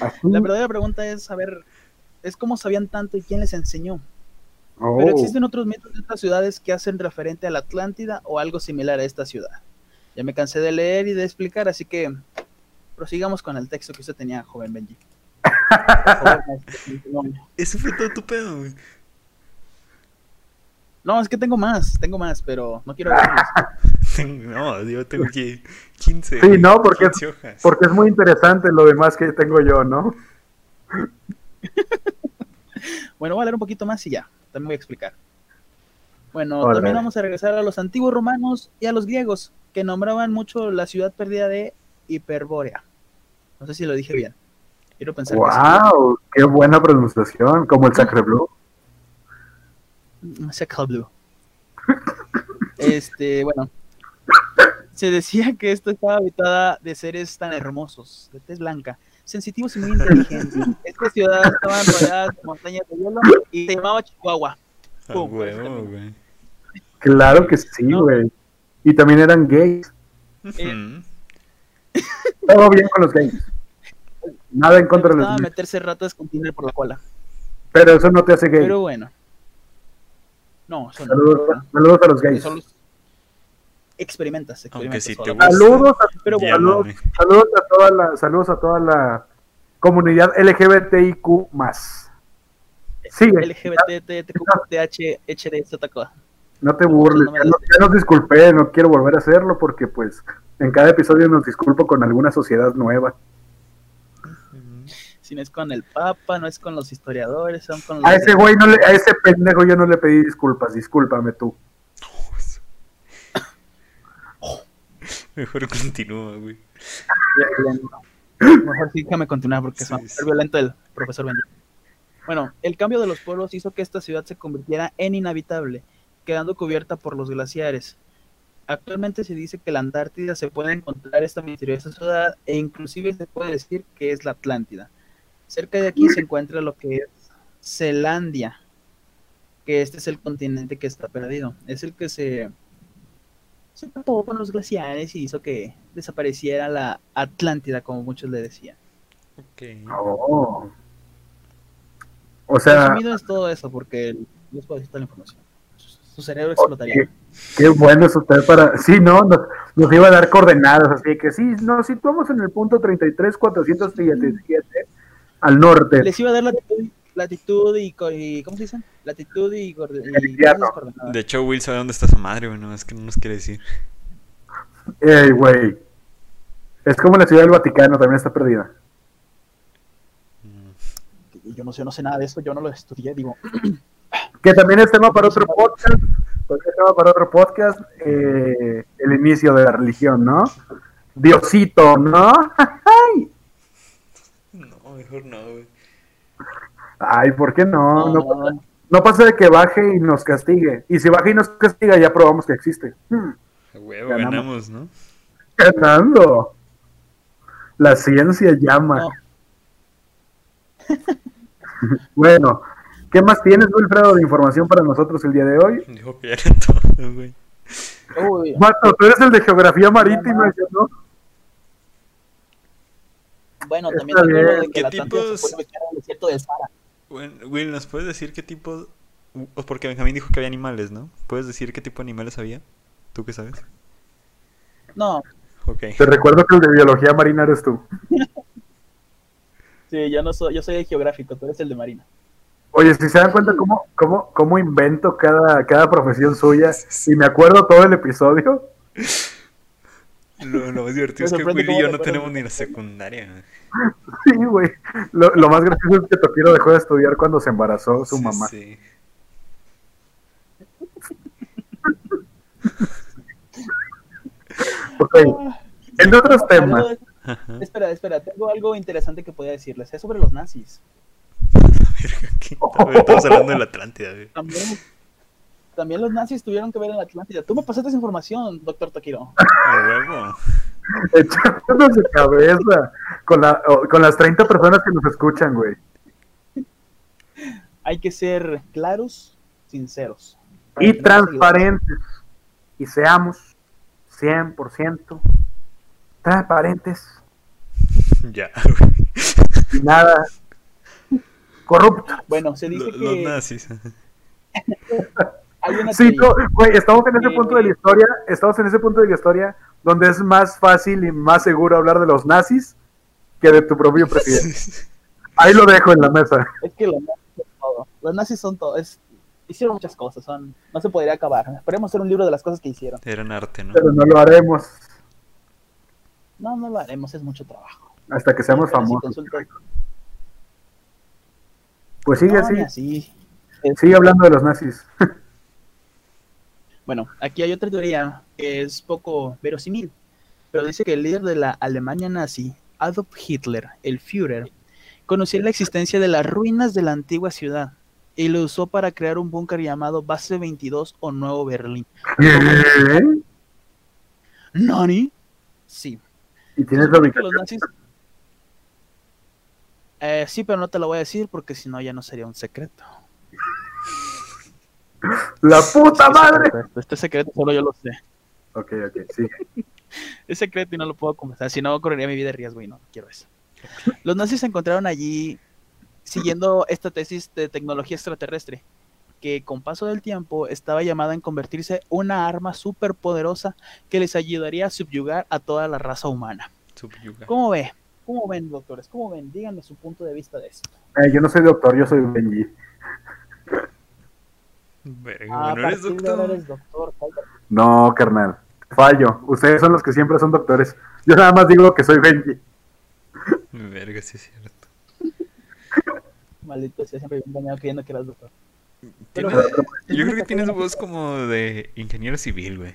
Así. La verdadera pregunta es saber, es cómo sabían tanto y quién les enseñó. Oh. Pero existen otros mitos de otras ciudades que hacen referente a la Atlántida o algo similar a esta ciudad. Ya me cansé de leer y de explicar, así que prosigamos con el texto que usted tenía, joven Benji. Eso fue todo tu pedo, güey. No, es que tengo más, tengo más, pero no quiero No, yo tengo aquí 15. Sí, no, porque es- 15 hojas. Porque es muy interesante lo demás que tengo yo, ¿no? Bueno, voy a leer un poquito más y ya, también voy a explicar. Bueno, también vamos a regresar a los antiguos romanos y a los griegos, que nombraban mucho la ciudad perdida de Hiperbórea. No sé si lo dije bien. Quiero pensar que. ¡Wow! ¡Qué buena pronunciación! Como el Sacre Blue. Sacre Bleu. Este, bueno. Se decía que esto estaba habitada de seres tan hermosos, de tez blanca, sensitivos y muy inteligentes. Esta ciudad estaba rodeada de montañas de hielo y se llamaba Chihuahua. Ah, Pum, huevo, güey. Claro que sí, No. güey. Y también eran gays. Ujú. Todo bien con los gays. Nada en contra de los gays. meterse ratas con Tinder por la cola. Pero eso no te hace gay. Pero bueno. No, eso no. Saludos, no. saludos a los gays. Experimentas, experimentas. si te solo. gusta. Saludos a, Pero bueno, saludos, a toda la, saludos a toda la comunidad LGBTIQ más. Sigue, LGBT, TH, HD, ZK. no te burles, ya, ya nos disculpé, no quiero volver a hacerlo porque pues en cada episodio nos disculpo con alguna sociedad nueva. Si no es con el Papa, no es con los historiadores, son con los. A ese güey no le, a ese pendejo yo no le pedí disculpas, discúlpame tú. Mejor continúa, güey. Mejor sí, déjame continuar porque es Sí, más sí. violento el profesor Benji. Bueno, el cambio de los pueblos hizo que esta ciudad se convirtiera en inhabitable, quedando cubierta por los glaciares. Actualmente se dice que la Antártida se puede encontrar esta misteriosa ciudad e inclusive se puede decir que es la Atlántida. Cerca de aquí se encuentra lo que es Zelandia, que este es el continente que está perdido. Es el que se, se tapó con los glaciares y hizo que desapareciera la Atlántida, como muchos le decían. Ok. Oh. O sea, Resumido es todo eso, porque les puedo decir toda la información. Su, cerebro explotaría. qué, qué bueno es usted para... Sí, no, nos, nos iba a dar coordenadas, así que sí, nos situamos en el punto 33, 437 al norte. Les iba a dar latitud, latitud y, ¿Cómo se dice? Latitud y, y. De hecho, Will sabe dónde está su madre, güey. No, es que no nos quiere decir. Ey, güey. Es como la ciudad del Vaticano, también está perdida. Mm, Yo no sé, no sé nada de eso, yo no lo estudié, digo. Que también es tema para otro podcast. También es tema para otro podcast. eh, el inicio de la religión, ¿no? Diosito, ¿no? No, mejor no, güey. Ay, ¿por qué no? No, No, no, no. no pasa de que baje y nos castigue. Y si baja y nos castiga, ya probamos que existe. Hmm, huevo, Ganamos. ganamos, ¿no? ganando. La ciencia llama. No. Bueno, ¿qué más tienes, Wilfredo, de información para nosotros el día de hoy? Dijo que ya era todo, güey. Uy, Mato, tú eres el de geografía marítima, yo no. Bueno, también Está bien. de que ¿Qué la Atlántida tipos? se puede ubicar en el desierto del Sahara. Bueno, Will, ¿nos puedes decir qué tipo... o Porque Benjamín dijo que había animales, ¿no? ¿Puedes decir qué tipo de animales había? ¿Tú qué sabes? No, Ok. Te recuerdo que el de biología marina eres tú. sí, yo no soy, yo soy el geográfico, tú eres el de Marina. Oye, si se dan cuenta cómo, cómo, cómo invento cada, cada profesión suya y me acuerdo todo el episodio. Lo, lo más divertido es que sorprende Will y yo no tenemos ni la secundaria. Sí, güey. Lo, lo más gracioso es que Tokiro dejó de estudiar cuando se embarazó su Sí, mamá. sí. Ok. En otros temas. Ajá. Espera, espera, tengo algo interesante que podría decirles. Es sobre los nazis. Estamos hablando de la Atlántida, güey. También, también los nazis tuvieron que ver en la Atlántida. Tú me pasaste esa información, doctor huevo. Echándonos de cabeza con, la, con las 30 personas que nos escuchan, güey. Hay que ser claros, sinceros. Y transparentes. Y seamos 100% transparentes. Ya, güey. Y nada corrupto. Bueno, se dice Los que nazis. hay una Sí, no, güey, estamos en ese punto de la historia, estamos en ese punto de la historia donde es más fácil y más seguro hablar de los nazis que de tu propio presidente. Ahí lo dejo en la mesa. Es que los nazis son todo. Los nazis son todo. Es, hicieron muchas cosas. Son, no se podría acabar. Esperemos hacer un libro de las cosas que hicieron. Eran arte, ¿no? Pero no lo haremos No, no lo haremos. Es mucho trabajo. hasta que seamos Pero si famosos. consultas- Pues sigue No, así, sigue hablando de los nazis. Bueno, aquí hay otra teoría que es poco verosímil, pero dice que el líder de la Alemania nazi, Adolf Hitler, el Führer, conocía la existencia de las ruinas de la antigua ciudad y lo usó para crear un búnker llamado Base 22 o Nuevo Berlín. ¿Nani? Sí. Y tienes la ubicación. nazis... Eh, sí, pero no te lo voy a decir porque si no ya no sería un secreto. ¡La puta Este madre! secreto- Este secreto solo yo lo sé. Ok, ok, sigue. Es secreto y no lo puedo confesar. Si no, correría mi vida en riesgo y no quiero eso. Los nazis se encontraron allí siguiendo esta tesis de tecnología extraterrestre, que con paso del tiempo estaba llamada en convertirse una arma súper poderosa que les ayudaría a subyugar a toda la raza humana. Subyuga. ¿Cómo ve? ¿Cómo ven, doctores? ¿Cómo ven? Díganme su punto de vista de esto. Eh, yo no soy doctor, yo soy Benji. Verga, ¿no eres doctor? eres doctor. No, carnal. Fallo. Ustedes son los que siempre son doctores. Yo nada más digo que soy Benji. Verga, sí es cierto. Maldito sea, siempre me he engañado creyendo que eras doctor. Pero- Yo creo que tienes voz como de ingeniero civil, güey.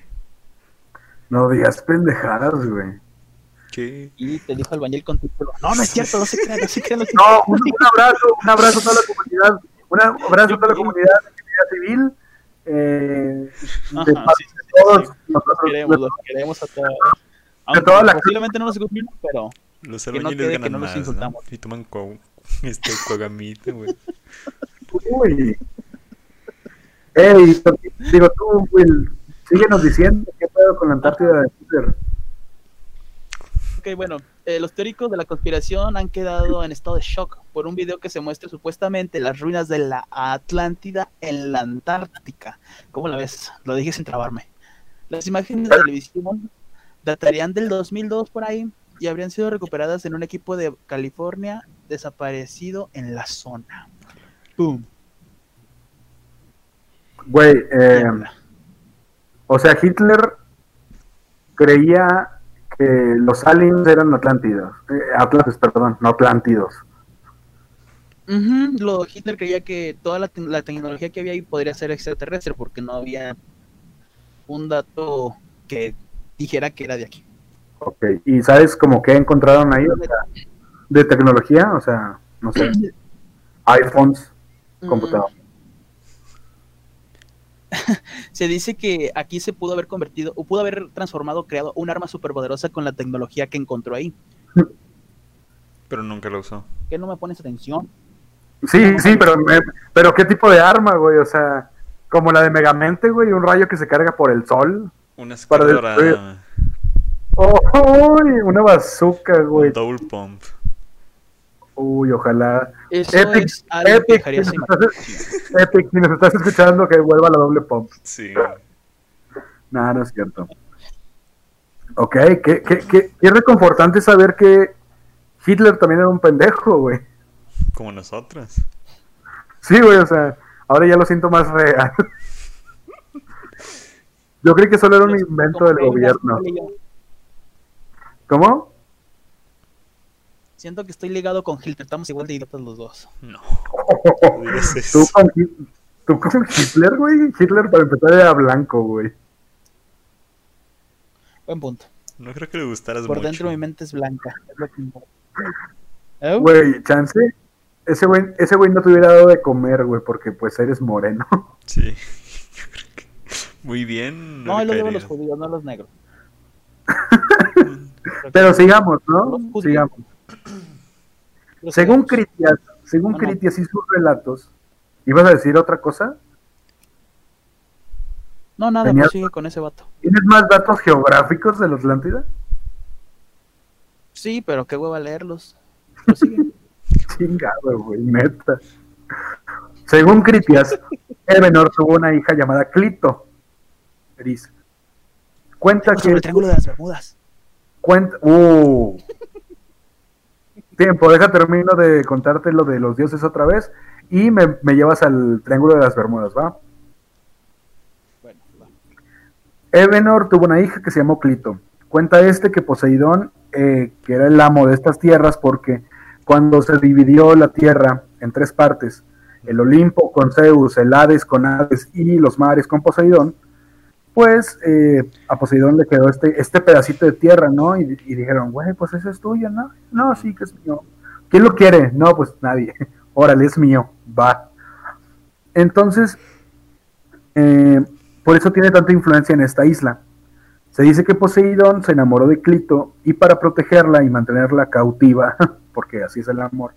No digas pendejadas, güey. ¿Qué? Y te dijo albañil con título. No, no es cierto, no se crean, no se crean. No se No, un, un abrazo, un abrazo a toda la comunidad. Un abrazo a toda la comunidad civil. Eh, de Ajá, parte sí, sí, de sí, todos sí. Los nosotros, queremos, los queremos a todos. De toda la- posiblemente no nos escuchen, pero Los Que no albañiles que ganan no más, ¿no? Y toman co este coagamita, güey. Uy. Ey, digo tú, Will, síguenos diciendo qué pedo con la Antártida de Hitler. ok, bueno, eh, los teóricos de la conspiración han quedado en estado de shock por un video que se muestra supuestamente las ruinas de la Atlántida en la Antártica. ¿Cómo la ves? Lo dije sin trabarme. Las imágenes de televisión datarían del 2002 por ahí y habrían sido recuperadas en un equipo de California desaparecido en la zona. ¡Boom! Güey, eh, o sea, Hitler creía que los aliens eran atlántidos. Eh, Atlantes, perdón, no atlántidos. Ujú, Lo, Hitler creía que toda la, te- la tecnología que había ahí podría ser extraterrestre porque no había un dato que dijera que era de aquí. Ok, ¿y sabes como qué encontraron ahí? O sea, de tecnología, o sea, no sé, iPhones, computadoras. Se dice que aquí se pudo haber convertido, o pudo haber transformado, creado un arma superpoderosa con la tecnología que encontró ahí. Pero nunca lo usó. ¿Qué no me pones atención? Sí, sí, pero, me- pero ¿qué tipo de arma, güey? O sea, como la de Megamente, güey, un rayo que se carga por el sol. Una Para escalera destruir. ¡Oh, uy! Una bazooka, güey. double pump. Uy, ojalá. Eso Epic, es algo que Epic, dejaría si sin nos, estás, Epic, si nos estás escuchando, que vuelva la doble pump. Sí. Nada, no es cierto. Ok, qué, qué, qué, qué reconfortante saber que Hitler también era un pendejo, güey. Como nosotros. Sí, güey, o sea, ahora ya lo siento más real. Yo creí que solo era un invento del gobierno. ¿Cómo? Siento que estoy ligado con Hitler, estamos igual de idiotas los dos. No. ¿Tú, con, ¿Tú con Hitler, güey? Hitler para empezar era blanco, güey. Buen punto. No creo que le gustaras Por mucho. dentro mi mente es blanca. Es lo que importa. ¿Eh? Güey, chance. Ese güey, ese güey no te hubiera dado de comer, güey, porque pues eres moreno. Sí. Muy bien. No, los los judíos, no los negros. Pero sigamos, ¿no? Sigamos. Según Critias, según Critias y sus relatos, ¿ibas a decir otra cosa? No, nada, pues sigue con ese vato. ¿Tienes más datos geográficos de la Atlántida? Sí, pero qué hueva leerlos. Chingado, güey, neta. Según Critias, Ebenor tuvo una hija llamada Clito. Gris. Cuenta que. El triángulo de las Bermudas. Cuenta. Uh. Tiempo, deja termino de contarte lo de los dioses otra vez y me, me llevas al triángulo de las Bermudas, ¿va? Bueno, va. Ebenor tuvo una hija que se llamó Clito. Cuenta este que Poseidón, eh, que era el amo de estas tierras, porque cuando se dividió la tierra en tres partes, el Olimpo con Zeus, el Hades con Hades y los mares con Poseidón, pues eh, a Poseidón le quedó este, este pedacito de tierra, ¿no? Y, y dijeron, güey, pues ese es tuyo, ¿no? No, sí que es mío. ¿Quién lo quiere? No, pues nadie. Órale, es mío, va. Entonces, eh, por eso tiene tanta influencia en esta isla. Se dice que Poseidón se enamoró de Clito y para protegerla y mantenerla cautiva, porque así es el amor,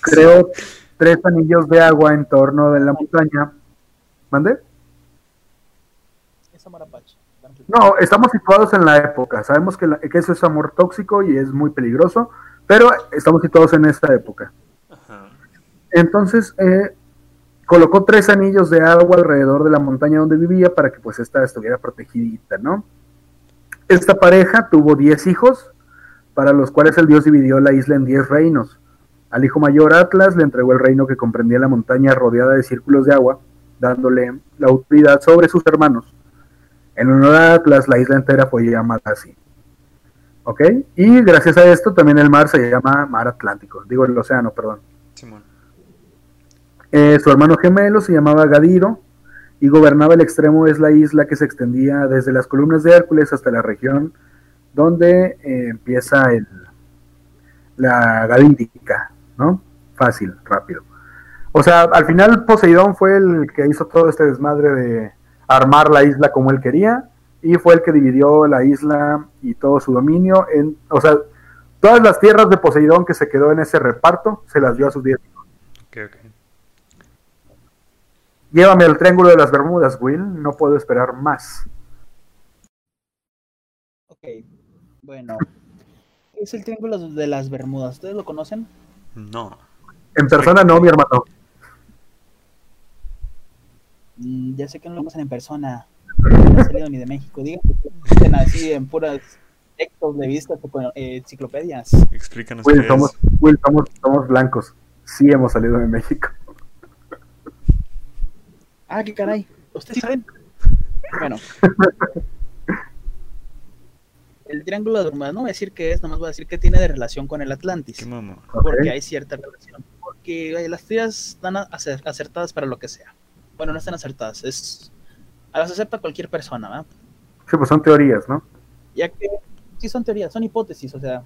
creó tres anillos de agua en torno de la montaña. ¿Mande? No, estamos situados en la época. Sabemos que, la, que, eso es amor tóxico y es muy peligroso, pero estamos situados en esta época. Ajá. Entonces, eh, colocó tres anillos de agua alrededor de la montaña donde vivía para que pues esta estuviera protegidita, ¿no? Esta pareja tuvo diez hijos, para los cuales el dios dividió la isla en diez reinos. Al hijo mayor Atlas le entregó el reino que comprendía la montaña rodeada de círculos de agua, dándole la autoridad sobre sus hermanos. En honor a Atlas, la isla entera fue llamada así. ¿Ok? Y gracias a esto también el mar se llama Mar Atlántico. Digo, el océano, perdón. Simón. Eh, su hermano gemelo se llamaba Gadiro y gobernaba el extremo de la isla que se extendía desde las columnas de Hércules hasta la región donde eh, empieza el, la Gadírica, ¿no? Fácil, rápido. O sea, al final Poseidón fue el que hizo todo este desmadre de armar la isla como él quería y fue el que dividió la isla y todo su dominio en, o sea, todas las tierras de Poseidón que se quedó en ese reparto se las dio a sus diez hijos. Okay, okay. Llévame al Triángulo de las Bermudas, Will, no puedo esperar más. Ok, bueno. ¿Qué es el Triángulo de las Bermudas? ¿Ustedes lo conocen? No. En persona no, mi hermano. Mm, ya sé que no lo conocen en persona. No he salido ni de México. Digan que así en puras textos de vista, eh, enciclopedias. Explícanos Will, qué somos, es. Will, somos, somos blancos. Sí hemos salido de México. Ah, qué caray. ¿Ustedes saben? Bueno. El Triángulo de Bermudas, no voy a decir qué es, nomás voy a decir que tiene de relación con el Atlantis. ¿Qué? Porque hay cierta relación. Porque eh, las teorías están acer- acertadas para lo que sea. Bueno, no están acertadas, es. Las acepta cualquier persona, ¿verdad? Sí, pues son teorías, ¿no? Ya que sí son teorías, son hipótesis, o sea,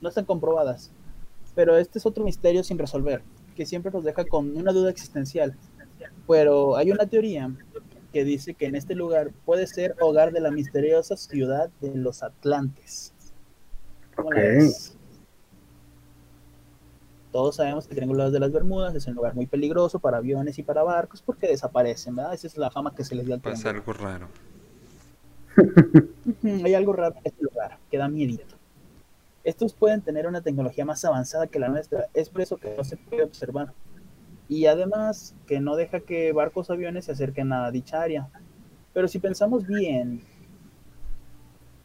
no están comprobadas. Pero este es otro misterio sin resolver, que siempre nos deja con una duda existencial. Pero hay una teoría que dice que en este lugar puede ser hogar de la misteriosa ciudad de los Atlantes. ¿Cómo la Ok. ves? Todos sabemos que el Triángulo de las Bermudas es un lugar muy peligroso para aviones y para barcos porque desaparecen, ¿verdad? Esa es la fama que se les dio al Pasa triángulo. algo raro. Hay algo raro en este lugar, que da miedito. Estos pueden tener una tecnología más avanzada que la nuestra, es por eso que no se puede observar. Y además que no deja que barcos o aviones se acerquen a dicha área. Pero si pensamos bien,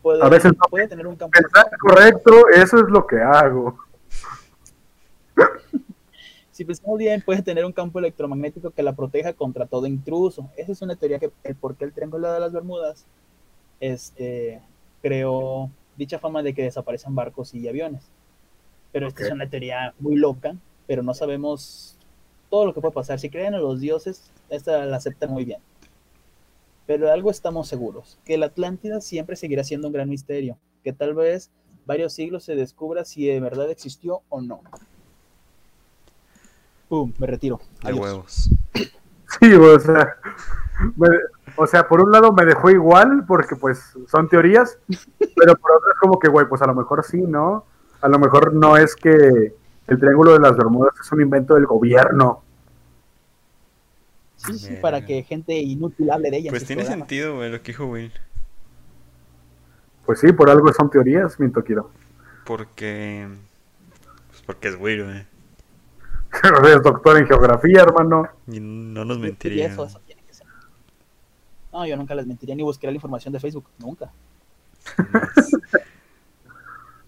puede, A veces no. puede tener un campo. Pensar correcto, eso es lo que hago. Si pensamos bien, puede tener un campo electromagnético que la proteja contra todo intruso. Esa es una teoría que, el por qué el Triángulo de las Bermudas este, creó dicha fama de que desaparecen barcos y aviones. Pero esta es una teoría muy loca, pero no sabemos todo lo que puede pasar. Si creen en los dioses, esta la aceptan muy bien. Pero de algo estamos seguros, que la Atlántida siempre seguirá siendo un gran misterio, que tal vez varios siglos se descubra si de verdad existió o no. Pum, me retiro. De Adiós. huevos. Sí, o sea, me- o sea, por un lado me dejó igual porque pues son teorías, pero por otro es como que, güey, pues a lo mejor sí, ¿no? A lo mejor no es que el Triángulo de las Bermudas es un invento del gobierno. Sí, sí, para que gente inútil hable de ella. Pues tiene sentido, güey, lo que dijo Will. Pues sí, por algo son teorías, miento quiero. Porque. Pues porque es Will, güey. Eres doctor en geografía, hermano. Y no nos mentiría. eso, eso tiene que ser. No, yo nunca les mentiría ni buscaría la información de Facebook, nunca.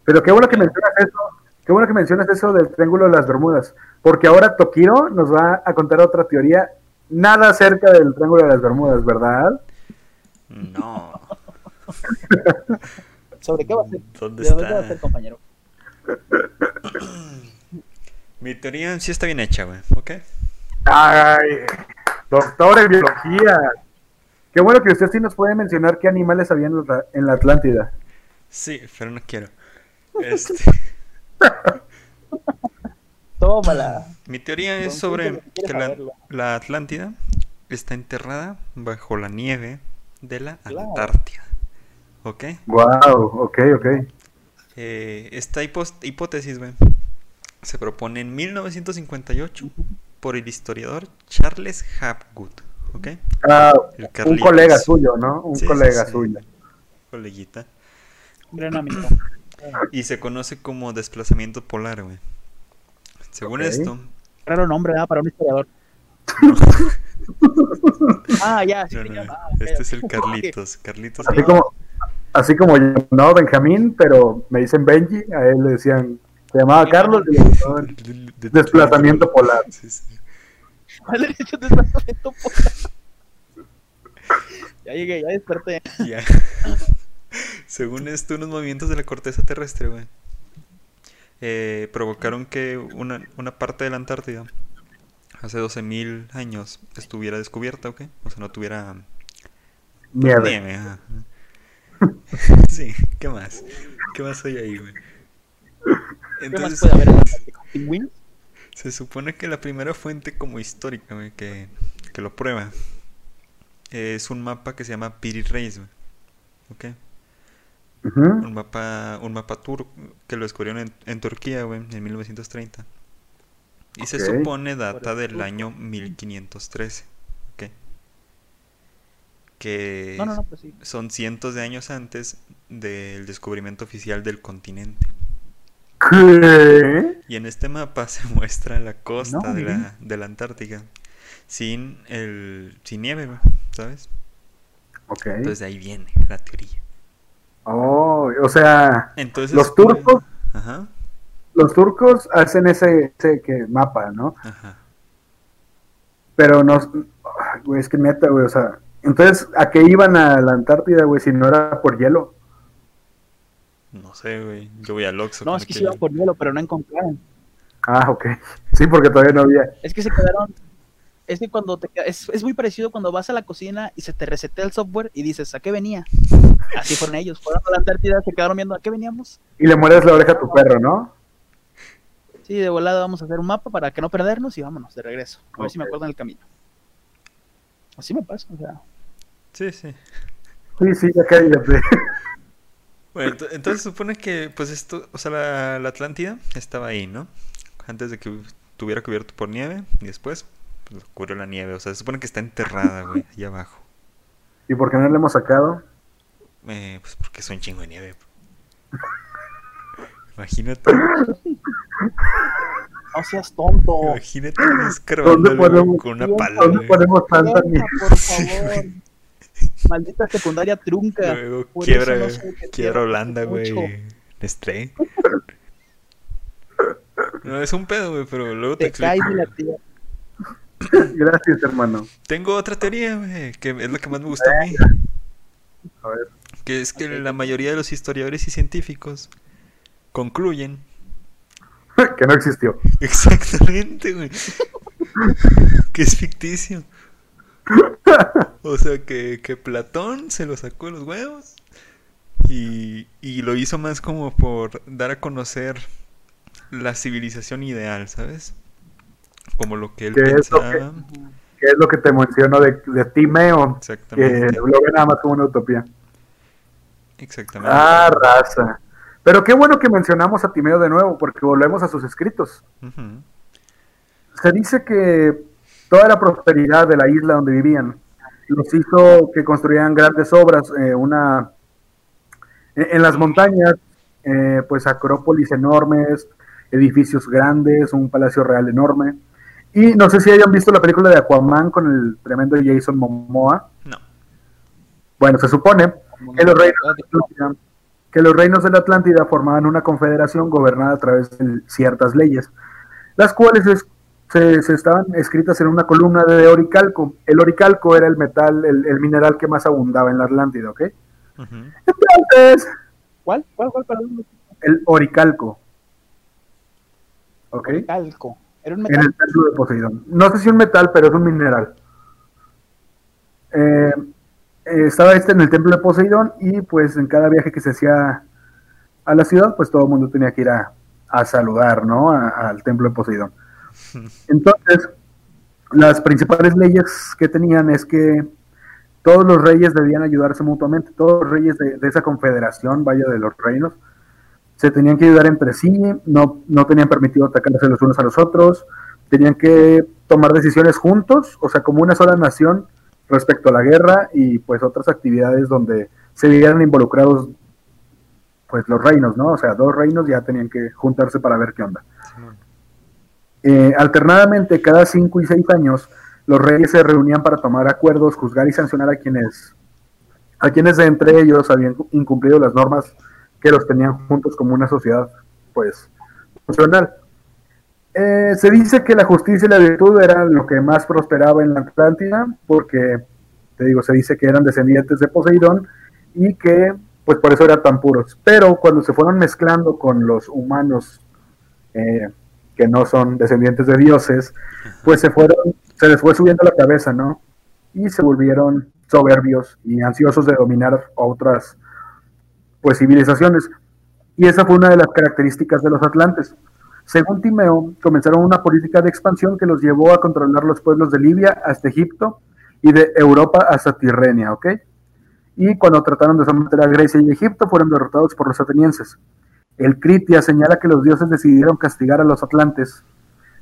Pero qué bueno que mencionas eso. Qué bueno que mencionas eso del Triángulo de las Bermudas. Porque ahora Tokiro nos va a contar otra teoría nada acerca del Triángulo de las Bermudas, ¿verdad? No. ¿Sobre qué va a ser? ¿Dónde ¿De dónde va a ser, está? compañero? Mi teoría sí está bien hecha, güey. ¿Ok? Ay, doctor en biología. Qué bueno que usted sí nos puede mencionar qué animales había en la, en la Atlántida. Sí, pero no quiero. Este, Tómala. mi teoría es sobre que la, Atlántida está enterrada bajo la nieve de la Claro. Antártida. ¿Ok? Wow, ok, ok. Eh, esta hipótesis, güey, se propone en 1958 por el historiador Charles Hapgood. ¿Ok? Ah, un colega suyo, ¿no? Un Sí, sí, colega sí. suyo. Coleguita. Un gran amigo. Y se conoce como desplazamiento polar, güey. Según esto, Raro nombre, ¿verdad? Para un historiador. ah, ya, sí no, se no, llama. Ah, este es el Carlitos. Carlitos. Así como, así como yo, no, Benjamín, pero me dicen Benji, a él le decían, se llamaba Carlos y le dijeron, desplazamiento polar. Sí, sí. ¿Cuál es el desplazamiento polar? Ya llegué, ya desperté. Ya. Según esto, unos movimientos de la corteza terrestre, güey, eh, provocaron que una, una parte de la Antártida, hace 12.000 años, estuviera descubierta, ¿ok? O sea, no tuviera Nieve. nieve. ajá. sí, ¿qué más? ¿Qué más hay ahí, güey? ¿Qué más Entonces, puede haber en la Antártica? ¿Pingüinos? se supone que la primera fuente como histórica, güey, que, que lo prueba, es un mapa que se llama Piri Reis, güey. ¿Ok? Un mapa un mapa turco que lo descubrieron en, en Turquía, güey, en 1930. Y se supone data del año 1513. ¿ok? Que No, no, no, pues sí. son cientos de años antes del descubrimiento oficial del continente. ¿Qué? Y en este mapa se muestra la costa No, de, la, de la Antártica sin el sin nieve, ¿sabes? Ok. Entonces de ahí viene la teoría. Oh, o sea, Entonces los turcos, Ajá, los turcos hacen ese, ese que mapa, ¿no? ajá. Pero no, güey, es que neta, güey, o sea, entonces, ¿a qué iban a la Antártida, güey, si no era por hielo? No sé, güey. Yo voy al Oxxo. No, es que sí iban por hielo, pero no encontraron. Ah, ok. Sí, porque todavía no había. Es que se quedaron. Es que cuando te es, es muy parecido cuando vas a la cocina y se te resetea el software y dices, ¿a qué venía? Así fueron ellos. Fueron a la Antártida, se quedaron viendo, ¿a qué veníamos? Y le mueres la oreja a tu perro, ¿no? Sí, de volada vamos a hacer un mapa para que no perdernos y vámonos de regreso. A ver si me acuerdo en el camino. Así me pasa, o sea. Sí, sí. Sí, sí, ya cállate. Bueno, ento- entonces se supone que, pues esto, o sea, la, la Atlántida estaba ahí, ¿no? Antes de que estuviera cubierto por nieve y después, pues cubrió la nieve. O sea, se supone que está enterrada, güey, allá abajo. ¿Y por qué no le hemos sacado? Eh, pues porque es un chingo de nieve. Imagínate, No seas tonto. imagínate escarbándole podemos- con una ¿Dónde pala, ¿Dónde ponemos tanta nieve? por favor. Maldita secundaria trunca. Luego Por quiebra, no sé quiebra Holanda, güey. Nestlé. No, es un pedo, güey, pero luego te, Te explico. de la tierra. Gracias, hermano. Tengo otra teoría, güey, que es la que más me gusta a mí. A ver. Que es que la mayoría de los historiadores y científicos concluyen que no existió. exactamente, güey, que es ficticio. O sea, que, que Platón se lo sacó de los huevos y, y lo hizo más como por dar a conocer la civilización ideal, ¿sabes? Como lo que él Que es lo que- pensaba. Que es lo que te menciono de, de Timeo, que Exactamente. lo ve nada más como una utopía. Exactamente. Ah, raza. Pero qué bueno que mencionamos a Timeo de nuevo, porque volvemos a sus escritos. Se dice que toda la prosperidad de la isla donde vivían los hizo que construyeran grandes obras, eh, una en, en las montañas, eh, pues acrópolis enormes, edificios grandes, un palacio real enorme. Y no sé si hayan visto la película de Aquaman con el tremendo Jason Momoa. No. Bueno, se supone que los reinos de la Atlántida, que los reinos de la Atlántida formaban una confederación gobernada a través de ciertas leyes, las cuales es- se, se estaban escritas en una columna de oricalco. El oricalco era el metal, el, el mineral que más abundaba en la Atlántida, ¿ok? Ujú. Entonces, ¿Cuál? ¿Cuál? ¿Cuál? Perdón. el oricalco, ¿ok? Calco. Era un En metal. el templo de Poseidón. No sé si un metal, pero es un mineral. Eh, eh, estaba este en el templo de Poseidón y pues en cada viaje que se hacía a la ciudad, pues todo el mundo tenía que ir a, a saludar, ¿no? A- al templo de Poseidón. Entonces, las principales leyes que tenían es que todos los reyes debían ayudarse mutuamente, todos los reyes de, esa confederación, vaya de los reinos, se tenían que ayudar entre sí, no, no tenían permitido atacarse los unos a los otros, tenían que tomar decisiones juntos, o sea, como una sola nación respecto a la guerra y pues otras actividades donde se vieran involucrados pues los reinos, ¿no? O sea, dos reinos ya tenían que juntarse para ver qué onda. Eh, alternadamente, cada cinco y seis años, los reyes se reunían para tomar acuerdos, juzgar y sancionar a quienes, a quienes de entre ellos habían incumplido las normas que los tenían juntos como una sociedad, pues, funcional. Eh, se dice que la justicia y la virtud eran lo que más prosperaba en la Atlántida, porque, te digo, se dice que eran descendientes de Poseidón y que, pues, por eso eran tan puros. Pero cuando se fueron mezclando con los humanos, eh, que no son descendientes de dioses, pues se fueron, se les fue subiendo la cabeza, ¿no? Y se volvieron soberbios y ansiosos de dominar otras, pues, civilizaciones. Y esa fue una de las características de los atlantes. Según Timeo, comenzaron una política de expansión que los llevó a controlar los pueblos de Libia hasta Egipto y de Europa hasta Tirrenia, ¿ok? Y cuando trataron de someter a Grecia y Egipto, fueron derrotados por los atenienses. El Critia señala que los dioses decidieron castigar a los atlantes.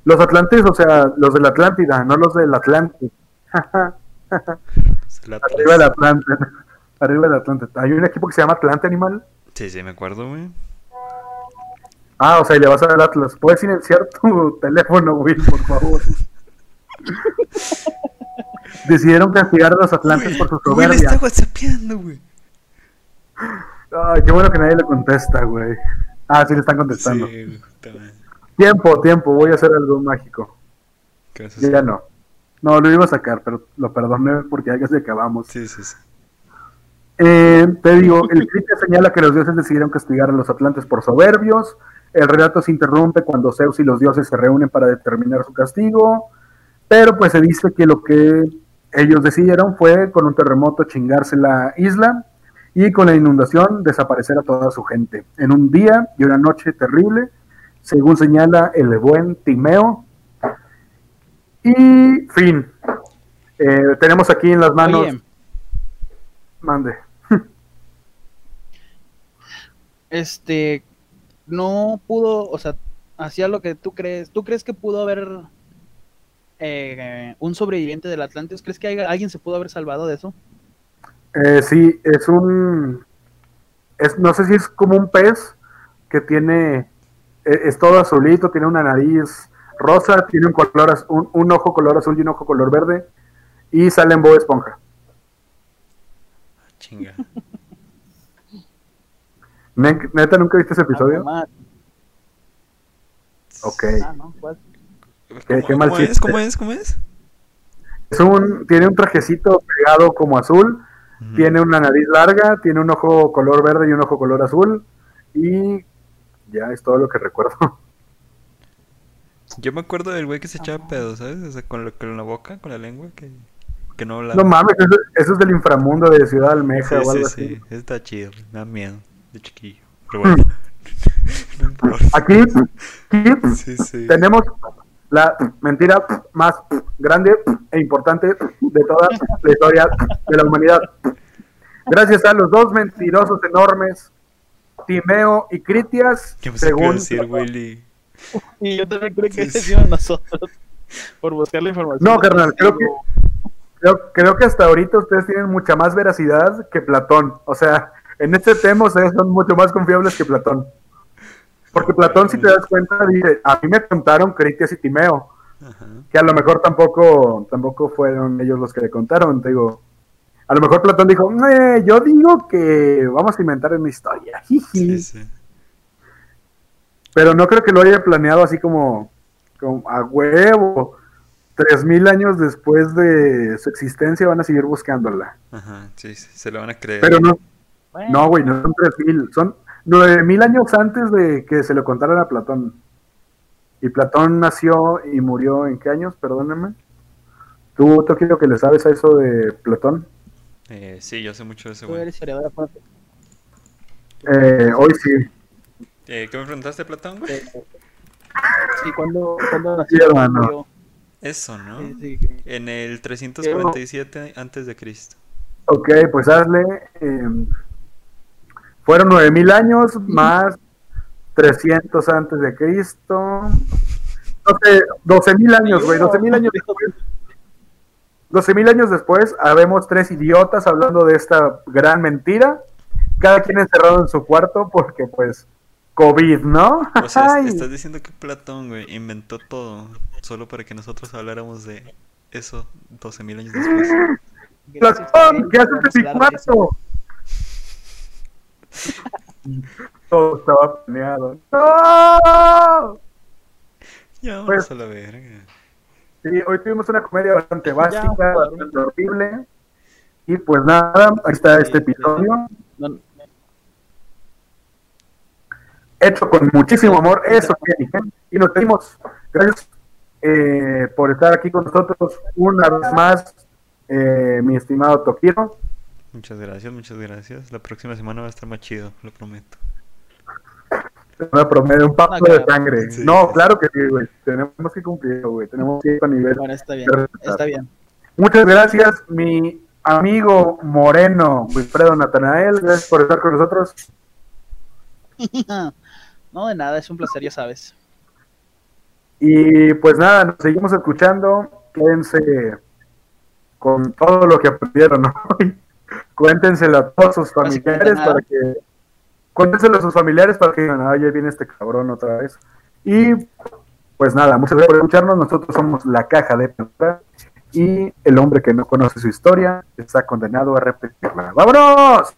Los atlantes, o sea, los de la Atlántida, no los del Atlante. Arriba del Atlante. Arriba del Atlante. Hay un equipo que se llama Atlante Animal. Sí, sí, me acuerdo, güey. Ah, o sea, y le vas al Atlas. ¿Puedes silenciar tu teléfono, Will, por favor? Decidieron castigar a los atlantes por su soberbia. está whatsappeando, güey. Ay, qué bueno que nadie le contesta, güey. Ah, sí le están contestando. Sí. Tiempo, tiempo, voy a hacer algo mágico. ¿Qué Ya, no. No, lo iba a sacar, pero lo perdoné porque ya casi acabamos. Sí, sí, sí. Eh, te digo, el Critia señala que los dioses decidieron castigar a los atlantes por soberbios. El relato se interrumpe cuando Zeus y los dioses se reúnen para determinar su castigo. Pero pues se dice que lo que ellos decidieron fue con un terremoto chingarse la isla y con la inundación desaparecer a toda su gente. En un día y una noche terrible, según señala el buen Timeo. Y fin. Eh, tenemos aquí en las manos. Oye, Mande. este, no pudo, o sea, hacía lo que tú crees. ¿Tú crees que pudo haber eh, un sobreviviente del Atlantis? ¿Crees que alguien se pudo haber salvado de eso? Eh, sí, es un. Es, no sé si es como un pez que tiene. e- Es todo azulito, tiene una nariz rosa, tiene un, color, un, un ojo color azul y un ojo color verde. Y sale en Bob Esponja. Chinga. Ne- ¿Neta nunca viste ese episodio? Ah, Ok. Ah, no, ¿cuál? Qué- ¿Cómo, qué mal cómo es? ¿Cómo es? ¿Cómo es? Es un, tiene un trajecito pegado como azul, Tiene una nariz larga, tiene un ojo color verde y un ojo color azul. Y ya es todo lo que recuerdo. Yo me acuerdo del güey que se echaba pedo, ¿sabes? O sea, con, lo, con la boca, con la lengua, que, que no hablaba. No mames, eso, eso es del inframundo de Ciudad Almeja Sí, o sí, algo sí, así. está chido, me da miedo, de chiquillo. Pero bueno, no aquí Sí, sí. tenemos la mentira más grande e importante de toda la historia de la humanidad. Gracias a los dos mentirosos enormes, Timeo y Critias, ¿Qué pensé que iba a según decir Willy? Y yo también creo que decimos nosotros por buscar la información. No, carnal, creo que, creo, creo que hasta ahorita ustedes tienen mucha más veracidad que Platón. O sea, en este tema ustedes son mucho más confiables que Platón. Porque Platón, si te das cuenta, dice, a mí me contaron Critias y Timeo, Ajá. que a lo mejor tampoco, tampoco fueron ellos los que le contaron, te digo. A lo mejor Platón dijo, "Eh, yo digo que vamos a inventar una historia, jiji". Sí, sí. Pero no creo que lo haya planeado así como, como a huevo. Tres mil años después de su existencia van a seguir buscándola. Ajá, sí, sí, se lo van a creer. Pero no, Bueno, no, güey, no son tres mil, son nueve mil años antes de que se lo contaran a Platón. Y Platón nació y murió en qué años, perdónenme. ¿Tú, Tokio, que le sabes a eso de Platón? Eh, sí, yo sé mucho de ese tú güey. Eh, hoy sí. Eh, ¿Qué me preguntaste, Platón, güey? Eh, Sí, ¿cuándo, ¿cuándo Sí, nació? hermano. Murió. Eso, ¿no? Sí, sí, En el 347 antes de Cristo. Ok, pues hazle. eh, fueron nueve mil años más 300 antes de Cristo. No sé, 12 mil años, güey. 12 mil años después. 12 mil años después, habemos tres idiotas hablando de esta gran mentira. Cada quien encerrado en su cuarto porque, pues, COVID, ¿no? O sea, Ay. estás diciendo que Platón, güey, inventó todo solo para que nosotros habláramos de eso 12.000 años después. Platón, ¿qué haces en mi cuarto? Todo estaba planeado. ¡No! Ya, vámonos Pues- a la verga. Sí, hoy tuvimos una comedia bastante básica, Ya, bastante horrible. Y pues nada, ahí está este episodio. No, Hecho con muchísimo amor, eso que Y nos pedimos. Gracias eh, por estar aquí con nosotros una vez más, eh, mi estimado Tokiro. Muchas gracias, muchas gracias. La próxima semana va a estar más chido, lo prometo. Una promedio, un pacto de sangre. Sí. No, claro que sí, güey. Tenemos que cumplir, güey. Tenemos que ir a nivel. bueno, está bien, está bien. Muchas gracias, mi amigo Moreno, Wilfredo Natanael. Gracias por estar con nosotros. No, de nada, es un placer, ya sabes. Y pues nada, nos seguimos escuchando. Quédense con todo lo que aprendieron hoy. Cuéntenselo a todos sus familiares para que. Cuéntenselo a sus familiares para que digan, ay, ya viene este cabrón otra vez. Y pues nada, muchas gracias por escucharnos. Nosotros somos la caja de Pandora. Y el hombre que no conoce su historia está condenado a repetirla. ¡Vámonos!